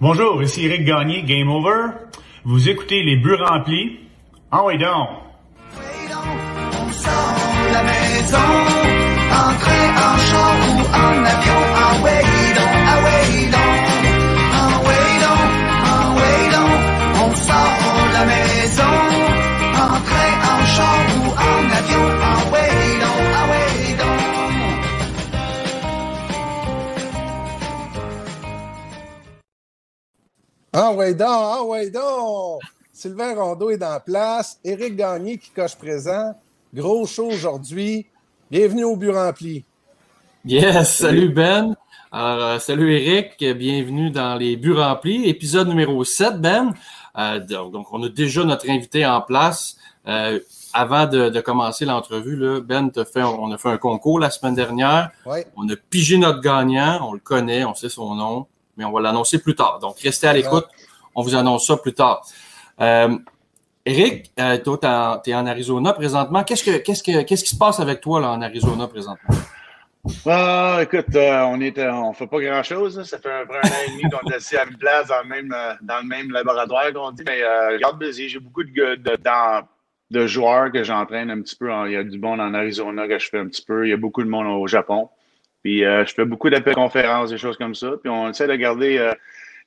Bonjour, ici Eric Gagné, Game Over. Vous écoutez les buts remplis. Ah. On en way Ah ouais donc, ah ouais donc! Sylvain Rondeau est dans la place. Éric Gagné qui coche présent. Gros show aujourd'hui. Bienvenue au but rempli. Yes, salut Ben. Alors, euh, salut Eric, bienvenue dans les buts remplis, épisode numéro 7, Ben. Euh, donc, on a déjà notre invité en place. Euh, avant de, de commencer l'entrevue, Ben, te fait, on a fait un concours la semaine dernière. Ouais. On a pigé notre gagnant, on le connaît, on sait son nom, mais on va l'annoncer plus tard. Donc, restez à l'écoute, on vous annonce ça plus tard. Euh, Eric, euh, toi, tu es en Arizona présentement. Qu'est-ce, que, qu'est-ce, que, qu'est-ce qui se passe avec toi là, en Arizona présentement? Ah, écoute, euh, on on fait pas grand chose. Ça fait un, un an et demi qu'on est assis à une place dans le même, dans le même laboratoire qu'on dit. Mais euh, je garde busy. J'ai beaucoup de, de joueurs que j'entraîne un petit peu. Il y a du monde en Arizona que je fais un petit peu. Il y a beaucoup de monde au Japon. Puis euh, je fais beaucoup d'appels conférences, des choses comme ça. Puis on essaie de garder, euh,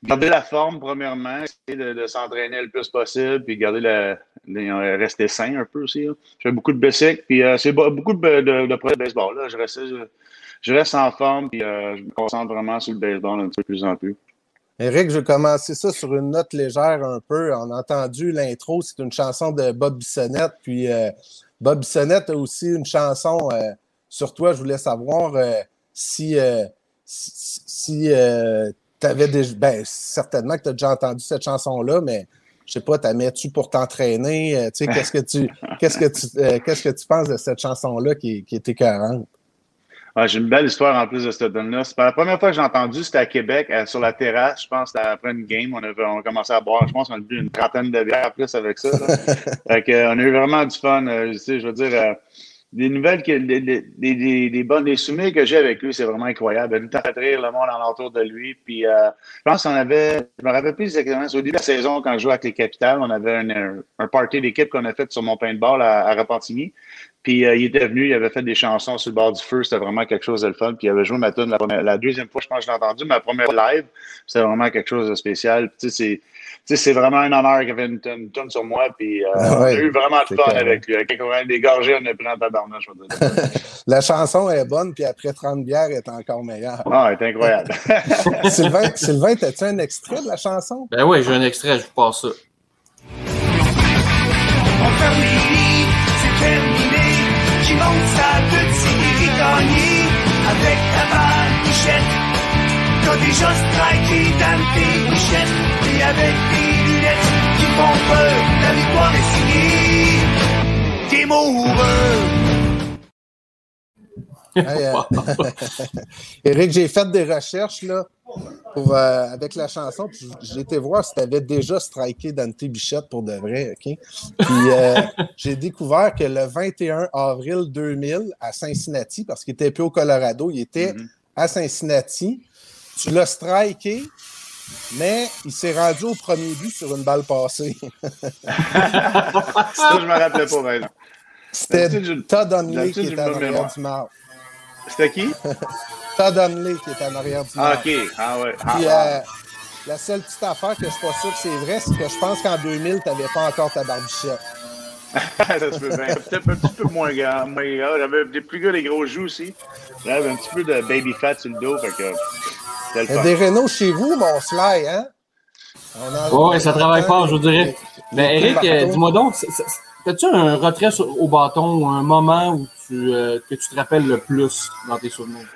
garder la forme, premièrement, essayer de, s'entraîner le plus possible, puis garder la, euh, rester sain un peu aussi. Je fais beaucoup de bicycle, puis c'est be- beaucoup de, de, de baseball. Là. Je, reste, je, reste en forme, puis je me concentre vraiment sur le baseball un peu de plus en plus. Éric, je vais commencer ça sur une note légère un peu. On a entendu l'intro, c'est une chanson de Bob Bissonnette. Puis Bob Bissonnette a aussi une chanson sur toi. Je voulais savoir si, euh, si, si tu avais déjà. Ben, certainement que tu as déjà entendu cette chanson-là, mais je sais pas, t'as mets-tu pour t'entraîner? Euh, tu sais, qu'est-ce que tu qu'est-ce que tu euh, qu'est-ce que tu penses de cette chanson-là qui, qui est écœurante? Ouais, j'ai une belle histoire en plus de cette donne-là. C'est pas la première fois que j'ai entendu, c'était à Québec, euh, sur la terrasse. Je pense après une game. On, a commencé à boire. Je pense qu'on a bu une trentaine de bières plus avec ça. fait que, euh, on a eu vraiment du fun. euh, tu sais, je veux dire, euh, des nouvelles, que, des, des, des, bonnes, des souvenirs que j'ai avec lui, c'est vraiment incroyable. Il a fait rire le monde alentour de lui. Puis, euh, je pense qu'on avait, je me rappelle plus exactement, au début de la saison, quand je jouais avec les Capitales, on avait un, un, un party d'équipe qu'on a fait sur mon paintball à, à Repentigny. Puis euh, il était venu, il avait fait des chansons sur le bord du feu, c'était vraiment quelque chose de le fun. Puis il avait joué ma tune la, la deuxième fois, je pense que je l'ai entendu, ma première live, c'était vraiment quelque chose de spécial. Puis, Tu sais, c'est, c'est vraiment un honneur qu'il avait une, une tune sur moi. Puis euh, Ah on a ouais, eu vraiment de fun clair. avec lui. Quand on a des gorgées, on a pris en tabarnouche, je veux dire. La chanson est bonne, puis après 30 bières, elle est encore meilleure. Ah, c'est incroyable. Sylvain, Sylvain, as-tu un extrait de la chanson? Ben oui, j'ai un extrait, je vous passe ça. On ferme les lits, c'est terminé. Qui monte sa petite Éric Gagné avec ta balle. T'as déjà striké dans tes bouchettes. Et avec tes lunettes qui font peur, la victoire est signée. Game over. Hey, euh, Éric, j'ai fait des recherches là, pour, euh, avec la chanson. puis J'ai été voir si tu avais déjà striké Dante Bichette pour de vrai. OK? Puis euh, j'ai découvert que le 21 avril 2000 à Cincinnati, parce qu'il était plus au Colorado, il était Mhm. à Cincinnati. Tu l'as striké, mais il s'est rendu au premier but sur une balle passée. ça, je me rappelais pas, non. C'était Todd Hunley qui était en arrière du marbre. C'était qui? Todd Hunley qui était en arrière du Ah, marbre. OK. Ah, ouais. Ah, Puis, ouais. euh, la seule petite affaire que je suis pas sûr que c'est vrai, c'est que je pense qu'en 2000, tu n'avais pas encore ta barbichette. ça se peut bien. Peut-être un petit peu moins grand. grand. J'avais des plus gros, des gros joues aussi. J'avais un petit peu de baby fat sur le dos. Fait que Il y a fun. des Renault chez vous, mon Sly, hein? Ouais, ça travaille fort, je vous dirais. Mais Eric, euh, dis-moi donc, as-tu un retrait sur- au bâton ou un moment où tu, euh, que tu te rappelles le plus dans tes souvenirs?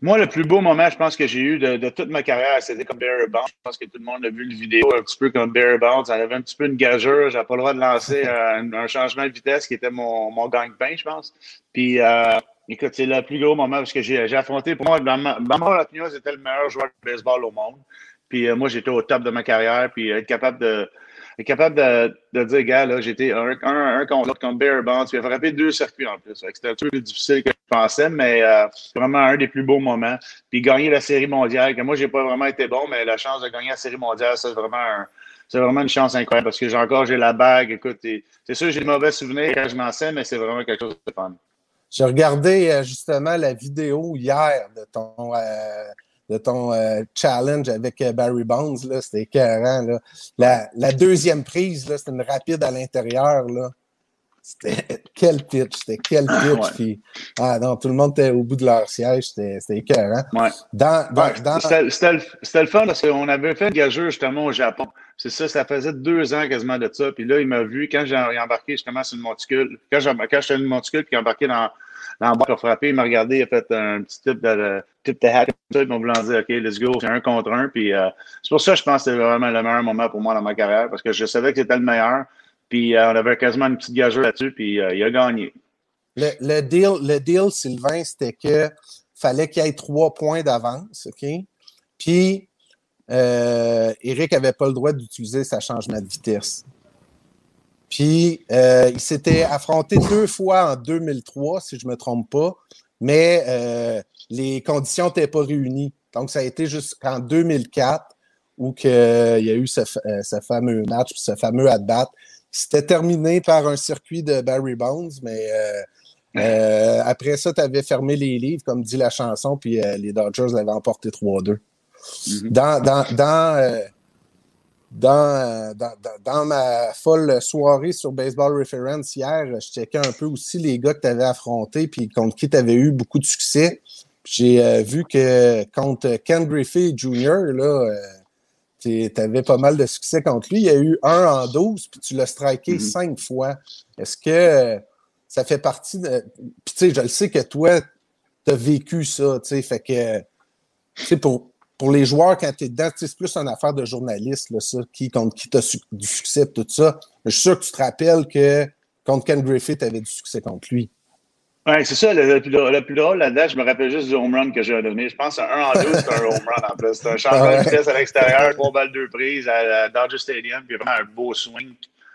Moi, le plus beau moment, je pense que j'ai eu de, de toute ma carrière, c'était comme Barry Bonds. Je pense que tout le monde a vu une vidéo un petit peu comme Barry Bonds. Elle avait un petit peu une gageure. J'avais pas le droit de lancer un, un changement de vitesse qui était mon, mon gagne-pain, je pense. Puis, euh, écoute, c'est le plus gros moment parce que j'ai affronté, pour moi, dans ma, dans le meilleur joueur de baseball au monde. Puis, euh, moi, j'étais au top de ma carrière. Puis, être capable de, capable de, dire, gars, j'étais un, un, un contre l'autre, contre Barry Bonds. Puis, il a frappé deux circuits en plus. C'était un peu plus difficile que je pensais, mais euh, vraiment un des plus beaux moments. Puis, gagner la série mondiale, que moi, j'ai pas vraiment été bon, mais la chance de gagner la série mondiale, c'est vraiment un- c'est vraiment une chance incroyable parce que j'ai encore j'ai la bague. Écoute, c'est sûr j'ai de mauvais souvenirs quand je m'en sais, mais c'est vraiment quelque chose de fun. J'ai regardé euh, justement la vidéo hier de ton, euh, de ton euh, challenge avec Barry Bonds. C'était écœurant. Là. La, la deuxième prise, c'était une rapide à l'intérieur. C'était quel pitch, c'était quel pitch. Ouais. Puis, ah non, tout le monde était au bout de leur siège. C'était écœurant. Ouais. Dans, dans, Ouais, dans- C'était le fun parce qu'on avait fait une gageure justement au Japon. C'est ça, ça faisait deux ans quasiment de ça. Puis là, il m'a vu quand j'ai embarqué justement sur le monticule. Quand j'ai quand j'étais sur le monticule puis embarqué dans, dans la boîte pour frapper, il m'a regardé, il a fait un petit type de type de hack comme ça, ils m'ont dire OK, let's go, c'est un contre un. Puis euh, c'est pour ça que je pense que c'était vraiment le meilleur moment pour moi dans ma carrière parce que je savais que c'était le meilleur. Puis euh, on avait quasiment une petite gageure là-dessus, puis euh, il a gagné. le, deal, le deal, Sylvain, c'était que fallait qu'il y ait trois points d'avance, OK? Puis, Eric n'avait pas le droit d'utiliser sa changement de vitesse. Puis, euh, il s'était affronté deux fois en 2003, si je ne me trompe pas, mais euh, les conditions n'étaient pas réunies. Donc, ça a été jusqu'en 2004 où que, euh, il y a eu ce, euh, ce fameux match, puis ce fameux at-bat. C'était terminé par un circuit de Barry Bonds, mais après ça, tu avais fermé les livres, comme dit la chanson, puis les Dodgers l'avaient emporté 3-2. Mhm. Dans, dans, dans, dans, dans, dans- dans ma folle soirée sur Baseball Reference hier, je checkais un peu aussi les gars que tu avais affrontés puis contre qui tu avais eu beaucoup de succès. J'ai euh, vu que contre Ken Griffey Jr., là, tu avais pas mal de succès contre lui. Il y a eu un en 12, puis tu l'as striké Mhm. cinq fois. Est-ce que euh, ça fait partie de. Puis tu sais, je le sais que toi, tu as vécu ça, tu sais, fait que. Tu sais, pour, pour les joueurs, quand tu es dedans, tu c'est plus une affaire de journaliste, là, ça, qui, contre qui tu as du succès, tout ça. Mais je suis sûr que tu te rappelles que contre Ken Griffith, tu avais du succès contre lui. Ouais, c'est ça, le, plus, drôle- là-dedans, je me rappelle juste du home run que j'ai donné. Je pense qu'un 1 en 2, c'est un home run en plus. C'est un ouais. de vitesse à l'extérieur, trois balles deux prises à, à Dodger Stadium, puis vraiment un beau swing,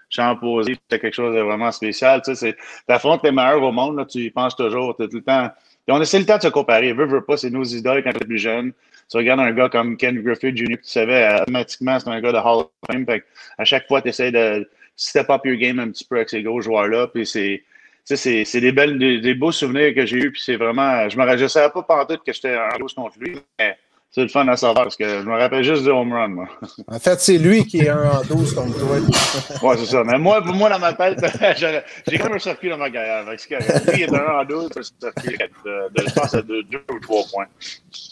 champ posé, c'était quelque chose de vraiment spécial. Tu sais, t'affrontes les meilleurs au monde, là, tu y penses toujours, t'as tout le temps. Et on essaie le temps de se comparer. Veux, veux pas, c'est nos idoles quand t'es plus jeune. Tu regardes un gars comme Ken Griffith Jr., tu savais euh, automatiquement, c'est un gars de Hall of Fame. Fait à chaque fois, tu essaies de step up your game un petit peu avec ces gros joueurs-là, puis c'est des des, beaux souvenirs que j'ai eus, puis c'est vraiment, je me savais pas pantoute que j'étais en douce contre lui, mais c'est le fun à savoir parce que je me rappelle juste du home run, moi. En fait, c'est lui qui est un en 12 contre toi. Ouais, c'est ça. Mais moi, pour moi, dans ma tête, j'ai quand même un circuit dans ma carrière. Lui, il est un en 12, un circuit de, de, je pense, à deux, deux ou trois points.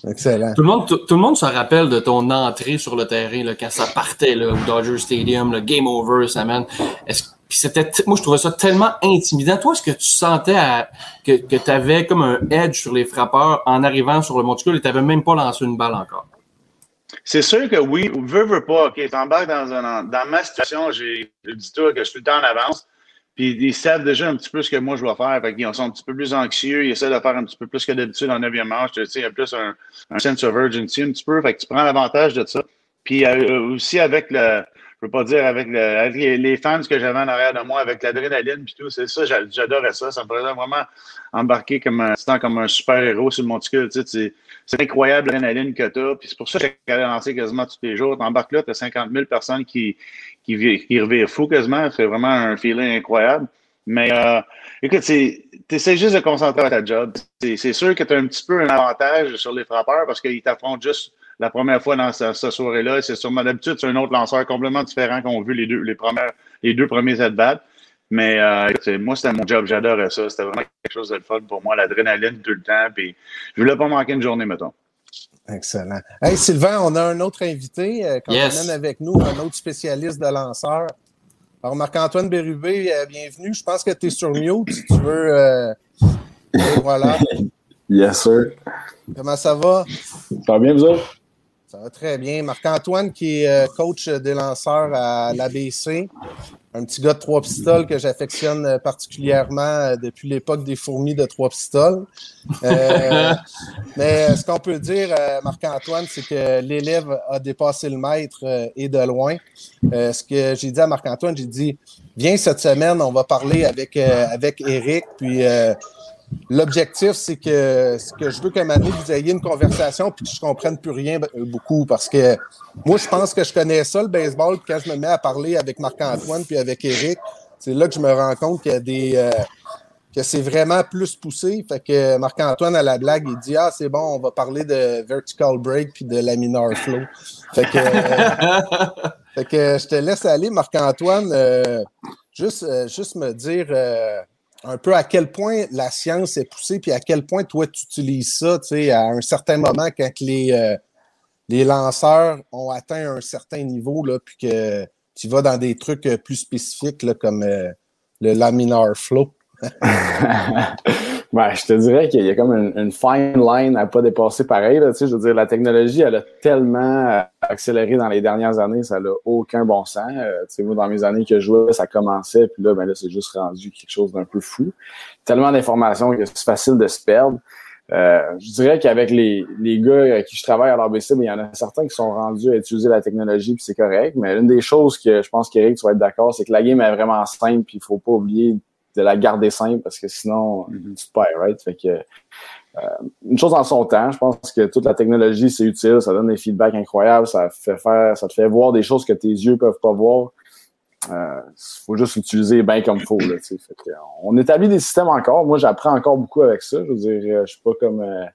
Excellent. Tout le, monde, tout, tout le monde se rappelle de ton entrée sur le terrain là, quand ça partait là, au Dodger Stadium, le game over, ça man. Est-ce, puis c'était, moi, je trouvais ça tellement intimidant. Toi, est-ce que tu sentais à- que, que tu avais comme un edge sur les frappeurs en arrivant sur le monticule et tu n'avais même pas lancé une balle encore? C'est sûr que oui, veux, veux pas, OK, t'embarques dans un, dans ma situation, j'ai, dis toi que je suis tout le temps en avance, puis ils savent déjà un petit peu ce que moi je vais faire, fait qu'ils sont un petit peu plus anxieux, ils essaient de faire un petit peu plus que d'habitude en neuvième manche, tu sais, il y a plus un, un sense of urgency un petit peu, fait que tu prends l'avantage de ça. Puis euh, aussi avec le, je veux pas dire avec, le, avec les, fans que j'avais en arrière de moi, avec l'adrénaline puis tout, c'est ça, j'a- j'adorais ça, ça me faisait vraiment embarquer comme un, comme un super-héros sur le monticule, tu sais, c'est- incroyable l'adrénaline que tu as. C'est pour ça que j'ai lancé quasiment tous les jours. Tu embarques là, tu as 50 000 personnes qui, qui, qui revirent fou quasiment. C'est vraiment un feeling incroyable. Mais euh, écoute, tu juste de concentrer à ta job. C'est sûr que tu as un petit peu un avantage sur les frappeurs parce qu'ils t'affrontent juste la première fois dans ce- cette soirée-là. C'est sûrement d'habitude, c'est un autre lanceur complètement différent qu'on a vu les deux, les premières, les deux premiers at-bats. Mais euh, moi, c'était mon job. J'adorais ça. C'était vraiment quelque chose de fun pour moi. L'adrénaline tout le temps. Puis je voulais pas manquer une journée, mettons. Excellent. Hey, Sylvain, on a un autre invité euh, qu'on Yes. amène avec nous, un autre spécialiste de lanceur. Alors, Marc-Antoine Bérubé, euh, bienvenue. Je pense que tu es sur mute si tu veux. euh, voilà. Yes, sir. Comment ça va? Ça va bien, vous autres? Ça va très bien. Marc-Antoine, qui est euh, coach des lanceurs à l'ABC, un petit gars de trois pistoles que j'affectionne euh, particulièrement euh, depuis l'époque des fourmis de trois pistoles. Euh, mais ce qu'on peut dire, Marc-Antoine, c'est que l'élève a dépassé le maître et de loin. ce que j'ai dit à Marc-Antoine, j'ai dit, viens cette semaine, on va parler avec, avec Eric, puis L'objectif, c'est que, que je veux qu'à un moment vous ayez une conversation puis que je comprenne plus rien euh, beaucoup parce que moi, je pense que je connais ça, le baseball. Puis quand je me mets à parler avec Marc-Antoine puis avec Eric, c'est là que je me rends compte qu'il y a des. Euh, que c'est vraiment plus poussé. Fait que Marc-Antoine, à la blague, il dit Ah, c'est bon, on va parler de vertical break puis de laminar flow. Fait que, fait que je te laisse aller, Marc-Antoine. Euh, juste, juste me dire un peu à quel point la science est poussée, puis à quel point toi, tu utilises ça, tu sais, à un certain moment quand les, euh, les lanceurs ont atteint un certain niveau, là, puis que tu vas dans des trucs euh, plus spécifiques, là, comme euh, le laminar flow. Ben, je te dirais qu'il y a comme une, fine line à pas dépasser pareil. Là, tu sais, je veux dire, la technologie, elle a tellement euh, accéléré dans les dernières années, ça n'a aucun bon sens. Euh, tu sais, moi, dans mes années que je jouais, ça commençait, puis là, ben là, c'est juste rendu quelque chose d'un peu fou. Tellement d'informations que c'est facile de se perdre. Euh, je dirais qu'avec les, les gars avec qui je travaille à l'ABC, ben, il y en a certains qui sont rendus à utiliser la technologie, puis c'est correct. Mais une des choses que je pense qu'Eric, tu être d'accord, c'est que la game est vraiment simple, puis il faut pas oublier de la garder simple parce que sinon, mm-hmm. tu te perds, right? Fait que, euh, une chose en son temps, je pense que toute la technologie, c'est utile, ça donne des feedbacks incroyables, ça fait faire, ça te fait voir des choses que tes yeux peuvent pas voir. Il euh, faut juste l'utiliser bien comme il faut. Là, fait que, on établit des systèmes encore. Moi, j'apprends encore beaucoup avec ça. Je veux dire, je suis pas comme euh,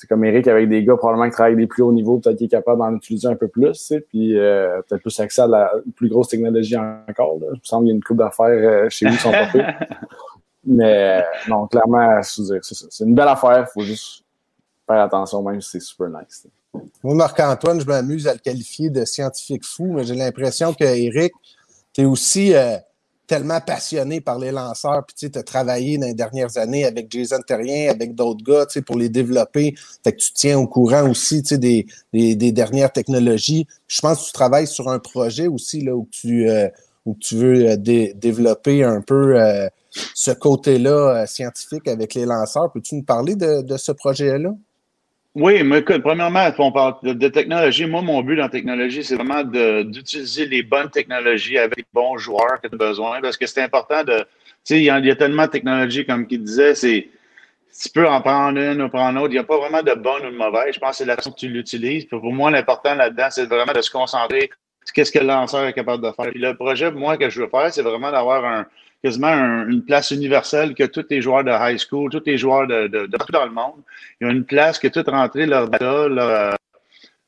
c'est comme Eric avec des gars probablement qui travaillent des plus hauts niveaux, peut-être qu'il est capable d'en utiliser un peu plus, tu sais, puis euh, peut-être plus accès à la plus grosse technologie encore. Là. Il me semble qu'il y a une coupe d'affaires euh, chez vous qui sont pas Mais non, clairement, c'est C'est une belle affaire, il faut juste faire attention, même si c'est super nice. Moi, Marc-Antoine, je m'amuse à le qualifier de scientifique fou, mais j'ai l'impression que Eric, tu es aussi euh, tellement passionné par les lanceurs, puis tu as travaillé dans les dernières années avec Jason Terrien, avec d'autres gars, pour les développer. Que tu tiens au courant aussi des, des, des, dernières technologies. Je pense que tu travailles sur un projet aussi là, où, tu, euh, où tu veux euh, développer un peu euh, ce côté-là scientifique avec les lanceurs. Peux-tu nous parler de, de ce projet-là? Oui, mais écoute, premièrement, on parle de, technologie. Moi, mon but dans la technologie, c'est vraiment d'utiliser les bonnes technologies avec les bons joueurs que tu as besoin. Parce que c'est important de. Tu sais, il y, a tellement de technologies, comme qu'il disait, c'est. Tu peux en prendre une ou prendre une autre. Il n'y a pas vraiment de bonne ou de mauvaise. Je pense que c'est la façon que tu l'utilises. Pour moi, l'important là-dedans, c'est vraiment de se concentrer sur qu'est-ce que le lanceur est capable de faire. Puis le projet, moi, que je veux faire, c'est vraiment d'avoir un, quasiment une place universelle que tous les joueurs de high school, tous les joueurs de, de, de partout dans le monde, ils ont une place que tout rentrer leur data, leur,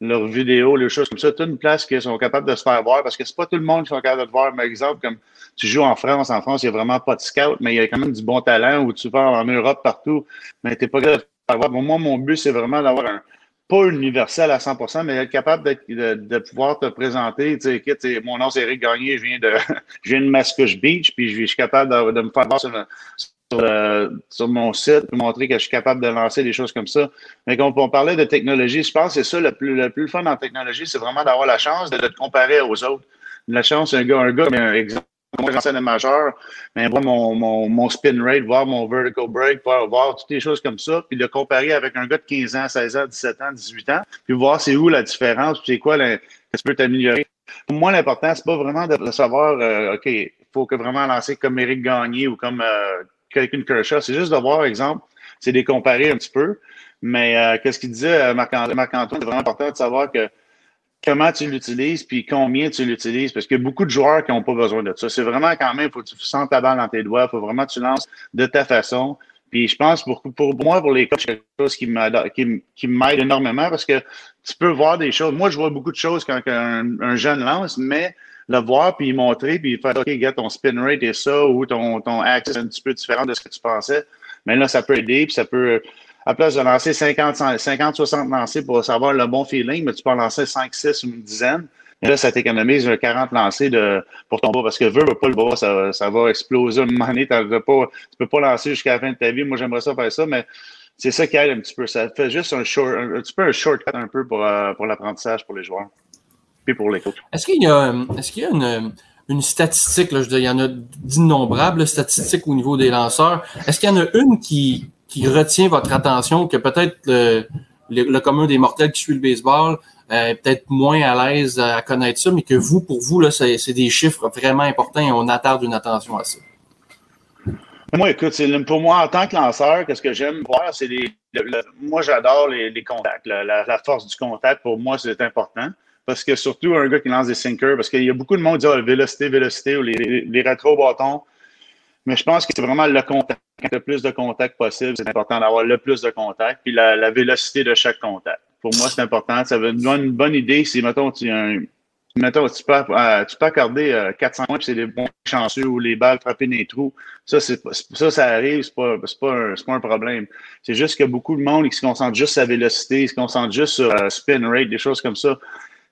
leurs vidéos, les choses comme ça, toute une place qu'ils sont capables de se faire voir parce que c'est pas tout le monde qui sont capables de te voir. Par exemple, comme tu joues en France, en France, il n'y a vraiment pas de scout, mais il y a quand même du bon talent ou tu vas en Europe partout, mais tu n'es pas capable de te faire voir. moi, mon but, c'est vraiment d'avoir un, pas universel à 100%, mais être capable de, de, pouvoir te présenter. Tu sais, mon nom, c'est Eric Gagné, je viens de, je viens de Mascouche Beach, puis je, suis capable de, me faire voir sur, sur, mon site, montrer que je suis capable de lancer des choses comme ça. Mais quand on parlait de technologie, je pense que c'est ça le plus, le plus fun en technologie, c'est vraiment d'avoir la chance de, te comparer aux autres. La chance, un gars, un gars, mais un exemple j'enseigne majeur, mais voir mon, mon, mon, spin rate, voir mon vertical break, voir, voir, toutes les choses comme ça, puis le comparer avec un gars de 15 ans, 16 ans, 17 ans, 18 ans, puis voir c'est où la différence, puis c'est quoi, qu'est-ce que tu peux t'améliorer. Pour moi, l'important, c'est pas vraiment de, savoir, euh, OK, il faut que vraiment lancer comme Eric Gagné ou comme euh, quelqu'un Kershaw. C'est juste de voir, exemple, c'est de les comparer un petit peu. Mais euh, qu'est-ce qu'il disait, Marc-Antoine, c'est vraiment important de savoir que comment tu l'utilises, puis combien tu l'utilises, parce qu'il y a beaucoup de joueurs qui n'ont pas besoin de ça. C'est vraiment quand même, il faut que tu sentes ta balle dans tes doigts, il faut vraiment que tu lances de ta façon. Puis je pense pour, pour moi, pour les coachs, c'est quelque chose qui m'aide qui, m'aide énormément parce que tu peux voir des choses. Moi, je vois beaucoup de choses quand un, jeune lance, mais le voir, puis montrer, puis faire OK, gars, ton spin rate est ça, ou ton, ton axe est un petit peu différent de ce que tu pensais. Mais là, ça peut aider, puis ça peut à place de lancer 50, 50 60 lancers pour savoir le bon feeling, mais tu peux en lancer 5, 6 ou une dizaine. Là, ça t'économise 40 lancers de, pour ton bas parce que veux, veux pas le bas, ça, va exploser un moment donné. Tu ne peux pas lancer jusqu'à la fin de ta vie. Moi, j'aimerais ça faire ça, mais c'est ça qui aide un petit peu. Ça fait juste un, short, un, petit peu un shortcut un peu pour, euh, pour l'apprentissage pour les joueurs. Puis pour les coachs. Est-ce qu'il y a, est-ce qu'il y a une, une statistique, là, je il y en a d'innombrables statistiques au niveau des lanceurs. Est-ce qu'il y en a une qui, qui retient votre attention, que peut-être le, le, commun des mortels qui suit le baseball euh, est peut-être moins à l'aise à connaître ça, mais que vous, pour vous, là, c'est, c'est des chiffres vraiment importants et on attarde une attention à ça? Moi, écoute, c'est, pour moi, en tant que lanceur, qu'est-ce que j'aime voir, c'est les. le- le- moi, j'adore les, contacts. La, force du contact, pour moi, c'est important. Parce que surtout un gars qui lance des sinkers, parce qu'il y a beaucoup de monde qui dit ah, vélocité, vélocité ou les, les rétro-bâtons. Mais je pense que c'est vraiment le contact. Le plus de contact possible, c'est important d'avoir le plus de contact. Puis la, la vélocité de chaque contact. Pour moi, c'est important. Ça veut donne une bonne idée si, mettons, tu, un- mettons, tu, peux, euh, tu peux accorder euh, 400 points, puis c'est des bons chanceux ou les balles frappées dans les trous. Ça, c'est, ça, ça arrive, c'est pas, c'est pas, un, problème. C'est juste que beaucoup de monde qui se concentre juste sur la vélocité, ils se concentre juste sur euh, spin rate, des choses comme ça.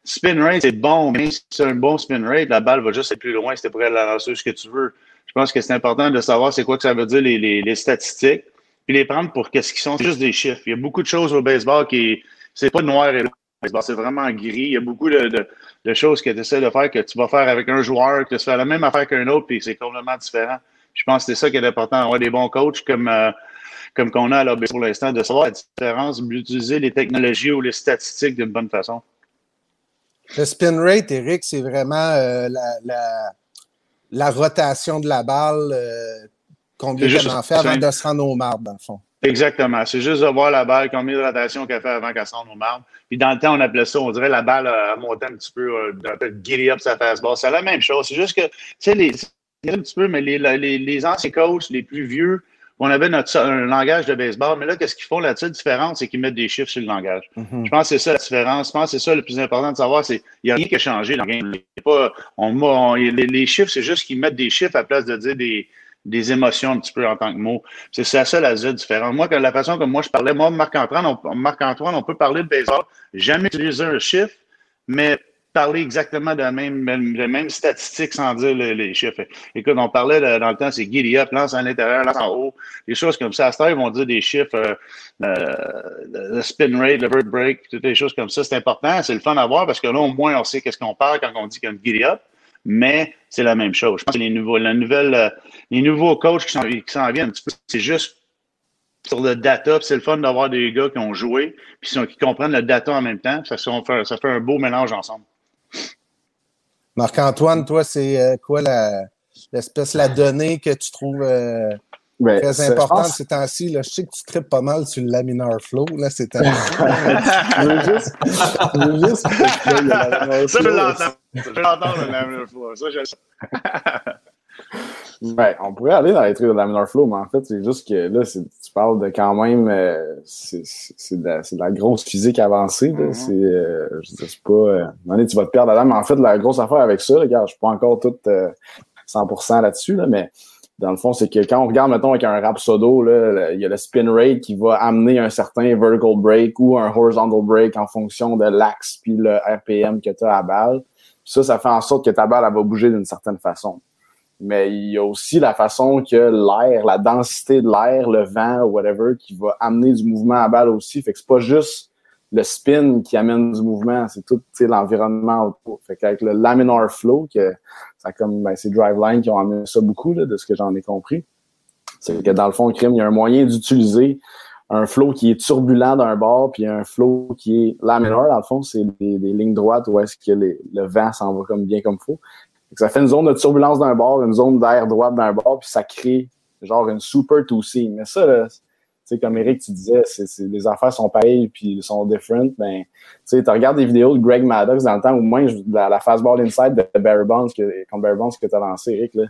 Spin rate, c'est bon, mais si c'est un bon spin rate, la balle va juste être plus loin si tu prêt à la lancer ce que tu veux. Je pense que c'est important de savoir c'est quoi que ça veut dire les, les, les statistiques, puis les prendre pour qu'est-ce qu'ils sont. C'est juste des chiffres. Il y a beaucoup de choses au baseball qui c'est pas noir et blanc. C'est vraiment gris. Il y a beaucoup de, de, de choses que tu essaies de faire que tu vas faire avec un joueur, que tu fais la même affaire qu'un autre, puis c'est complètement différent. Je pense que c'est ça qui est important, avoir des bons coachs comme, euh, comme qu'on a à pour l'instant, de savoir la différence, d'utiliser les technologies ou les statistiques d'une bonne façon. Le spin rate, Eric, c'est vraiment euh, la, la, la rotation de la balle, euh, combien qu'elle en fait avant simple. de se rendre au marbre, dans le fond. Exactement. C'est juste de voir la balle, combien de rotation qu'elle fait avant qu'elle s'en au marbre. Puis dans le temps, on appelait ça, on dirait la balle a monté un petit peu, un peu giddy up sa fastball. C'est la même chose. C'est juste que, tu sais, les, c'est un petit peu, mais les, les, les anciens coachs, les plus vieux, on avait notre, un langage de baseball, mais là, qu'est-ce qu'ils font? La seule différence, c'est qu'ils mettent des chiffres sur le langage. Mhm. Je pense que c'est ça la différence. Je pense que c'est ça le plus important de savoir. C'est il n'y a rien qui a changé dans le game. Pas, on, on- les, les chiffres, c'est juste qu'ils mettent des chiffres à la place de dire des, des émotions un petit peu en tant que mot. C'est ça, ça la seule différence. Moi, la façon comme moi je parlais, moi, Marc-Antoine, on, Marc-Antoine, on peut parler de baseball, jamais utiliser un chiffre, mais parler exactement de la même, même, de même statistique sans dire le- les chiffres. Écoute, on parlait de- dans le temps, c'est giddy up, lance à l'intérieur, lance en haut, des choses comme ça. À cette ils vont dire des chiffres, euh, euh, le spin rate, le bird break, toutes les choses comme ça. C'est important, c'est le fun à voir parce que là, au moins, on sait qu'est-ce qu'on parle quand on dit qu'il giddy up, mais c'est la même chose. Je pense que les nouveaux, la nouvelle, euh, les nouveaux coachs qui s'en viennent un petit peu, c'est juste sur le data, c'est le fun d'avoir des gars qui ont joué, puis qui comprennent le data en même temps. Ça fait un beau mélange ensemble. Marc-Antoine, toi, c'est euh, quoi la, l'espèce, la donnée que tu trouves euh, Ben, très importante pense- ces temps-ci? Là, je sais que tu tripes pas mal sur le laminar flow, là, ces temps-ci. je veux juste, je veux juste Ça, je l'entends. Je l'entends, le laminar flow. Ça, je sais. Ben, on pourrait aller dans les trucs de Laminar Flow, mais en fait, c'est juste que là, tu parles de quand même. euh, c'est de, la- de la grosse physique avancée. là. Mhm. C'est, euh, je c'est pas. euh, donné, tu vas te perdre là mais en fait, la grosse affaire avec ça, regarde, je suis pas encore tout euh, 100% là-dessus, là, mais dans le fond, c'est que quand on regarde, mettons, avec un là, le- il y a le spin rate qui va amener un certain vertical break ou un horizontal break en fonction de l'axe puis le RPM que tu as à balle. Puis ça, ça fait en sorte que ta balle, elle va bouger d'une certaine façon mais il y a aussi la façon que l'air, la densité de l'air, le vent, whatever, qui va amener du mouvement à balle aussi. Fait que c'est pas juste le spin qui amène du mouvement, c'est tout l'environnement autour. Fait qu'avec le laminar flow, que comme ben, c'est Driveline qui ont amené ça beaucoup, de ce que j'en ai compris. C'est que dans le fond, crime, il y a un moyen d'utiliser un flow qui est turbulent d'un bord, puis un flow qui est laminar, dans le fond, c'est des, lignes droites où est-ce que le vent s'en va comme bien comme faut. Ça fait une zone de turbulence d'un bord, une zone d'air droite d'un bord, puis ça crée genre une super two-seam. Mais ça, là, tu sais, comme Eric, tu disais, c'est, c'est- les affaires sont pareilles puis sont different. Ben, tu regardes des vidéos de Greg Maddox dans le temps, ou moins je- la, la fastball inside de Barry Bonds, que, contre Barry Bonds que tu as lancé, Eric, là.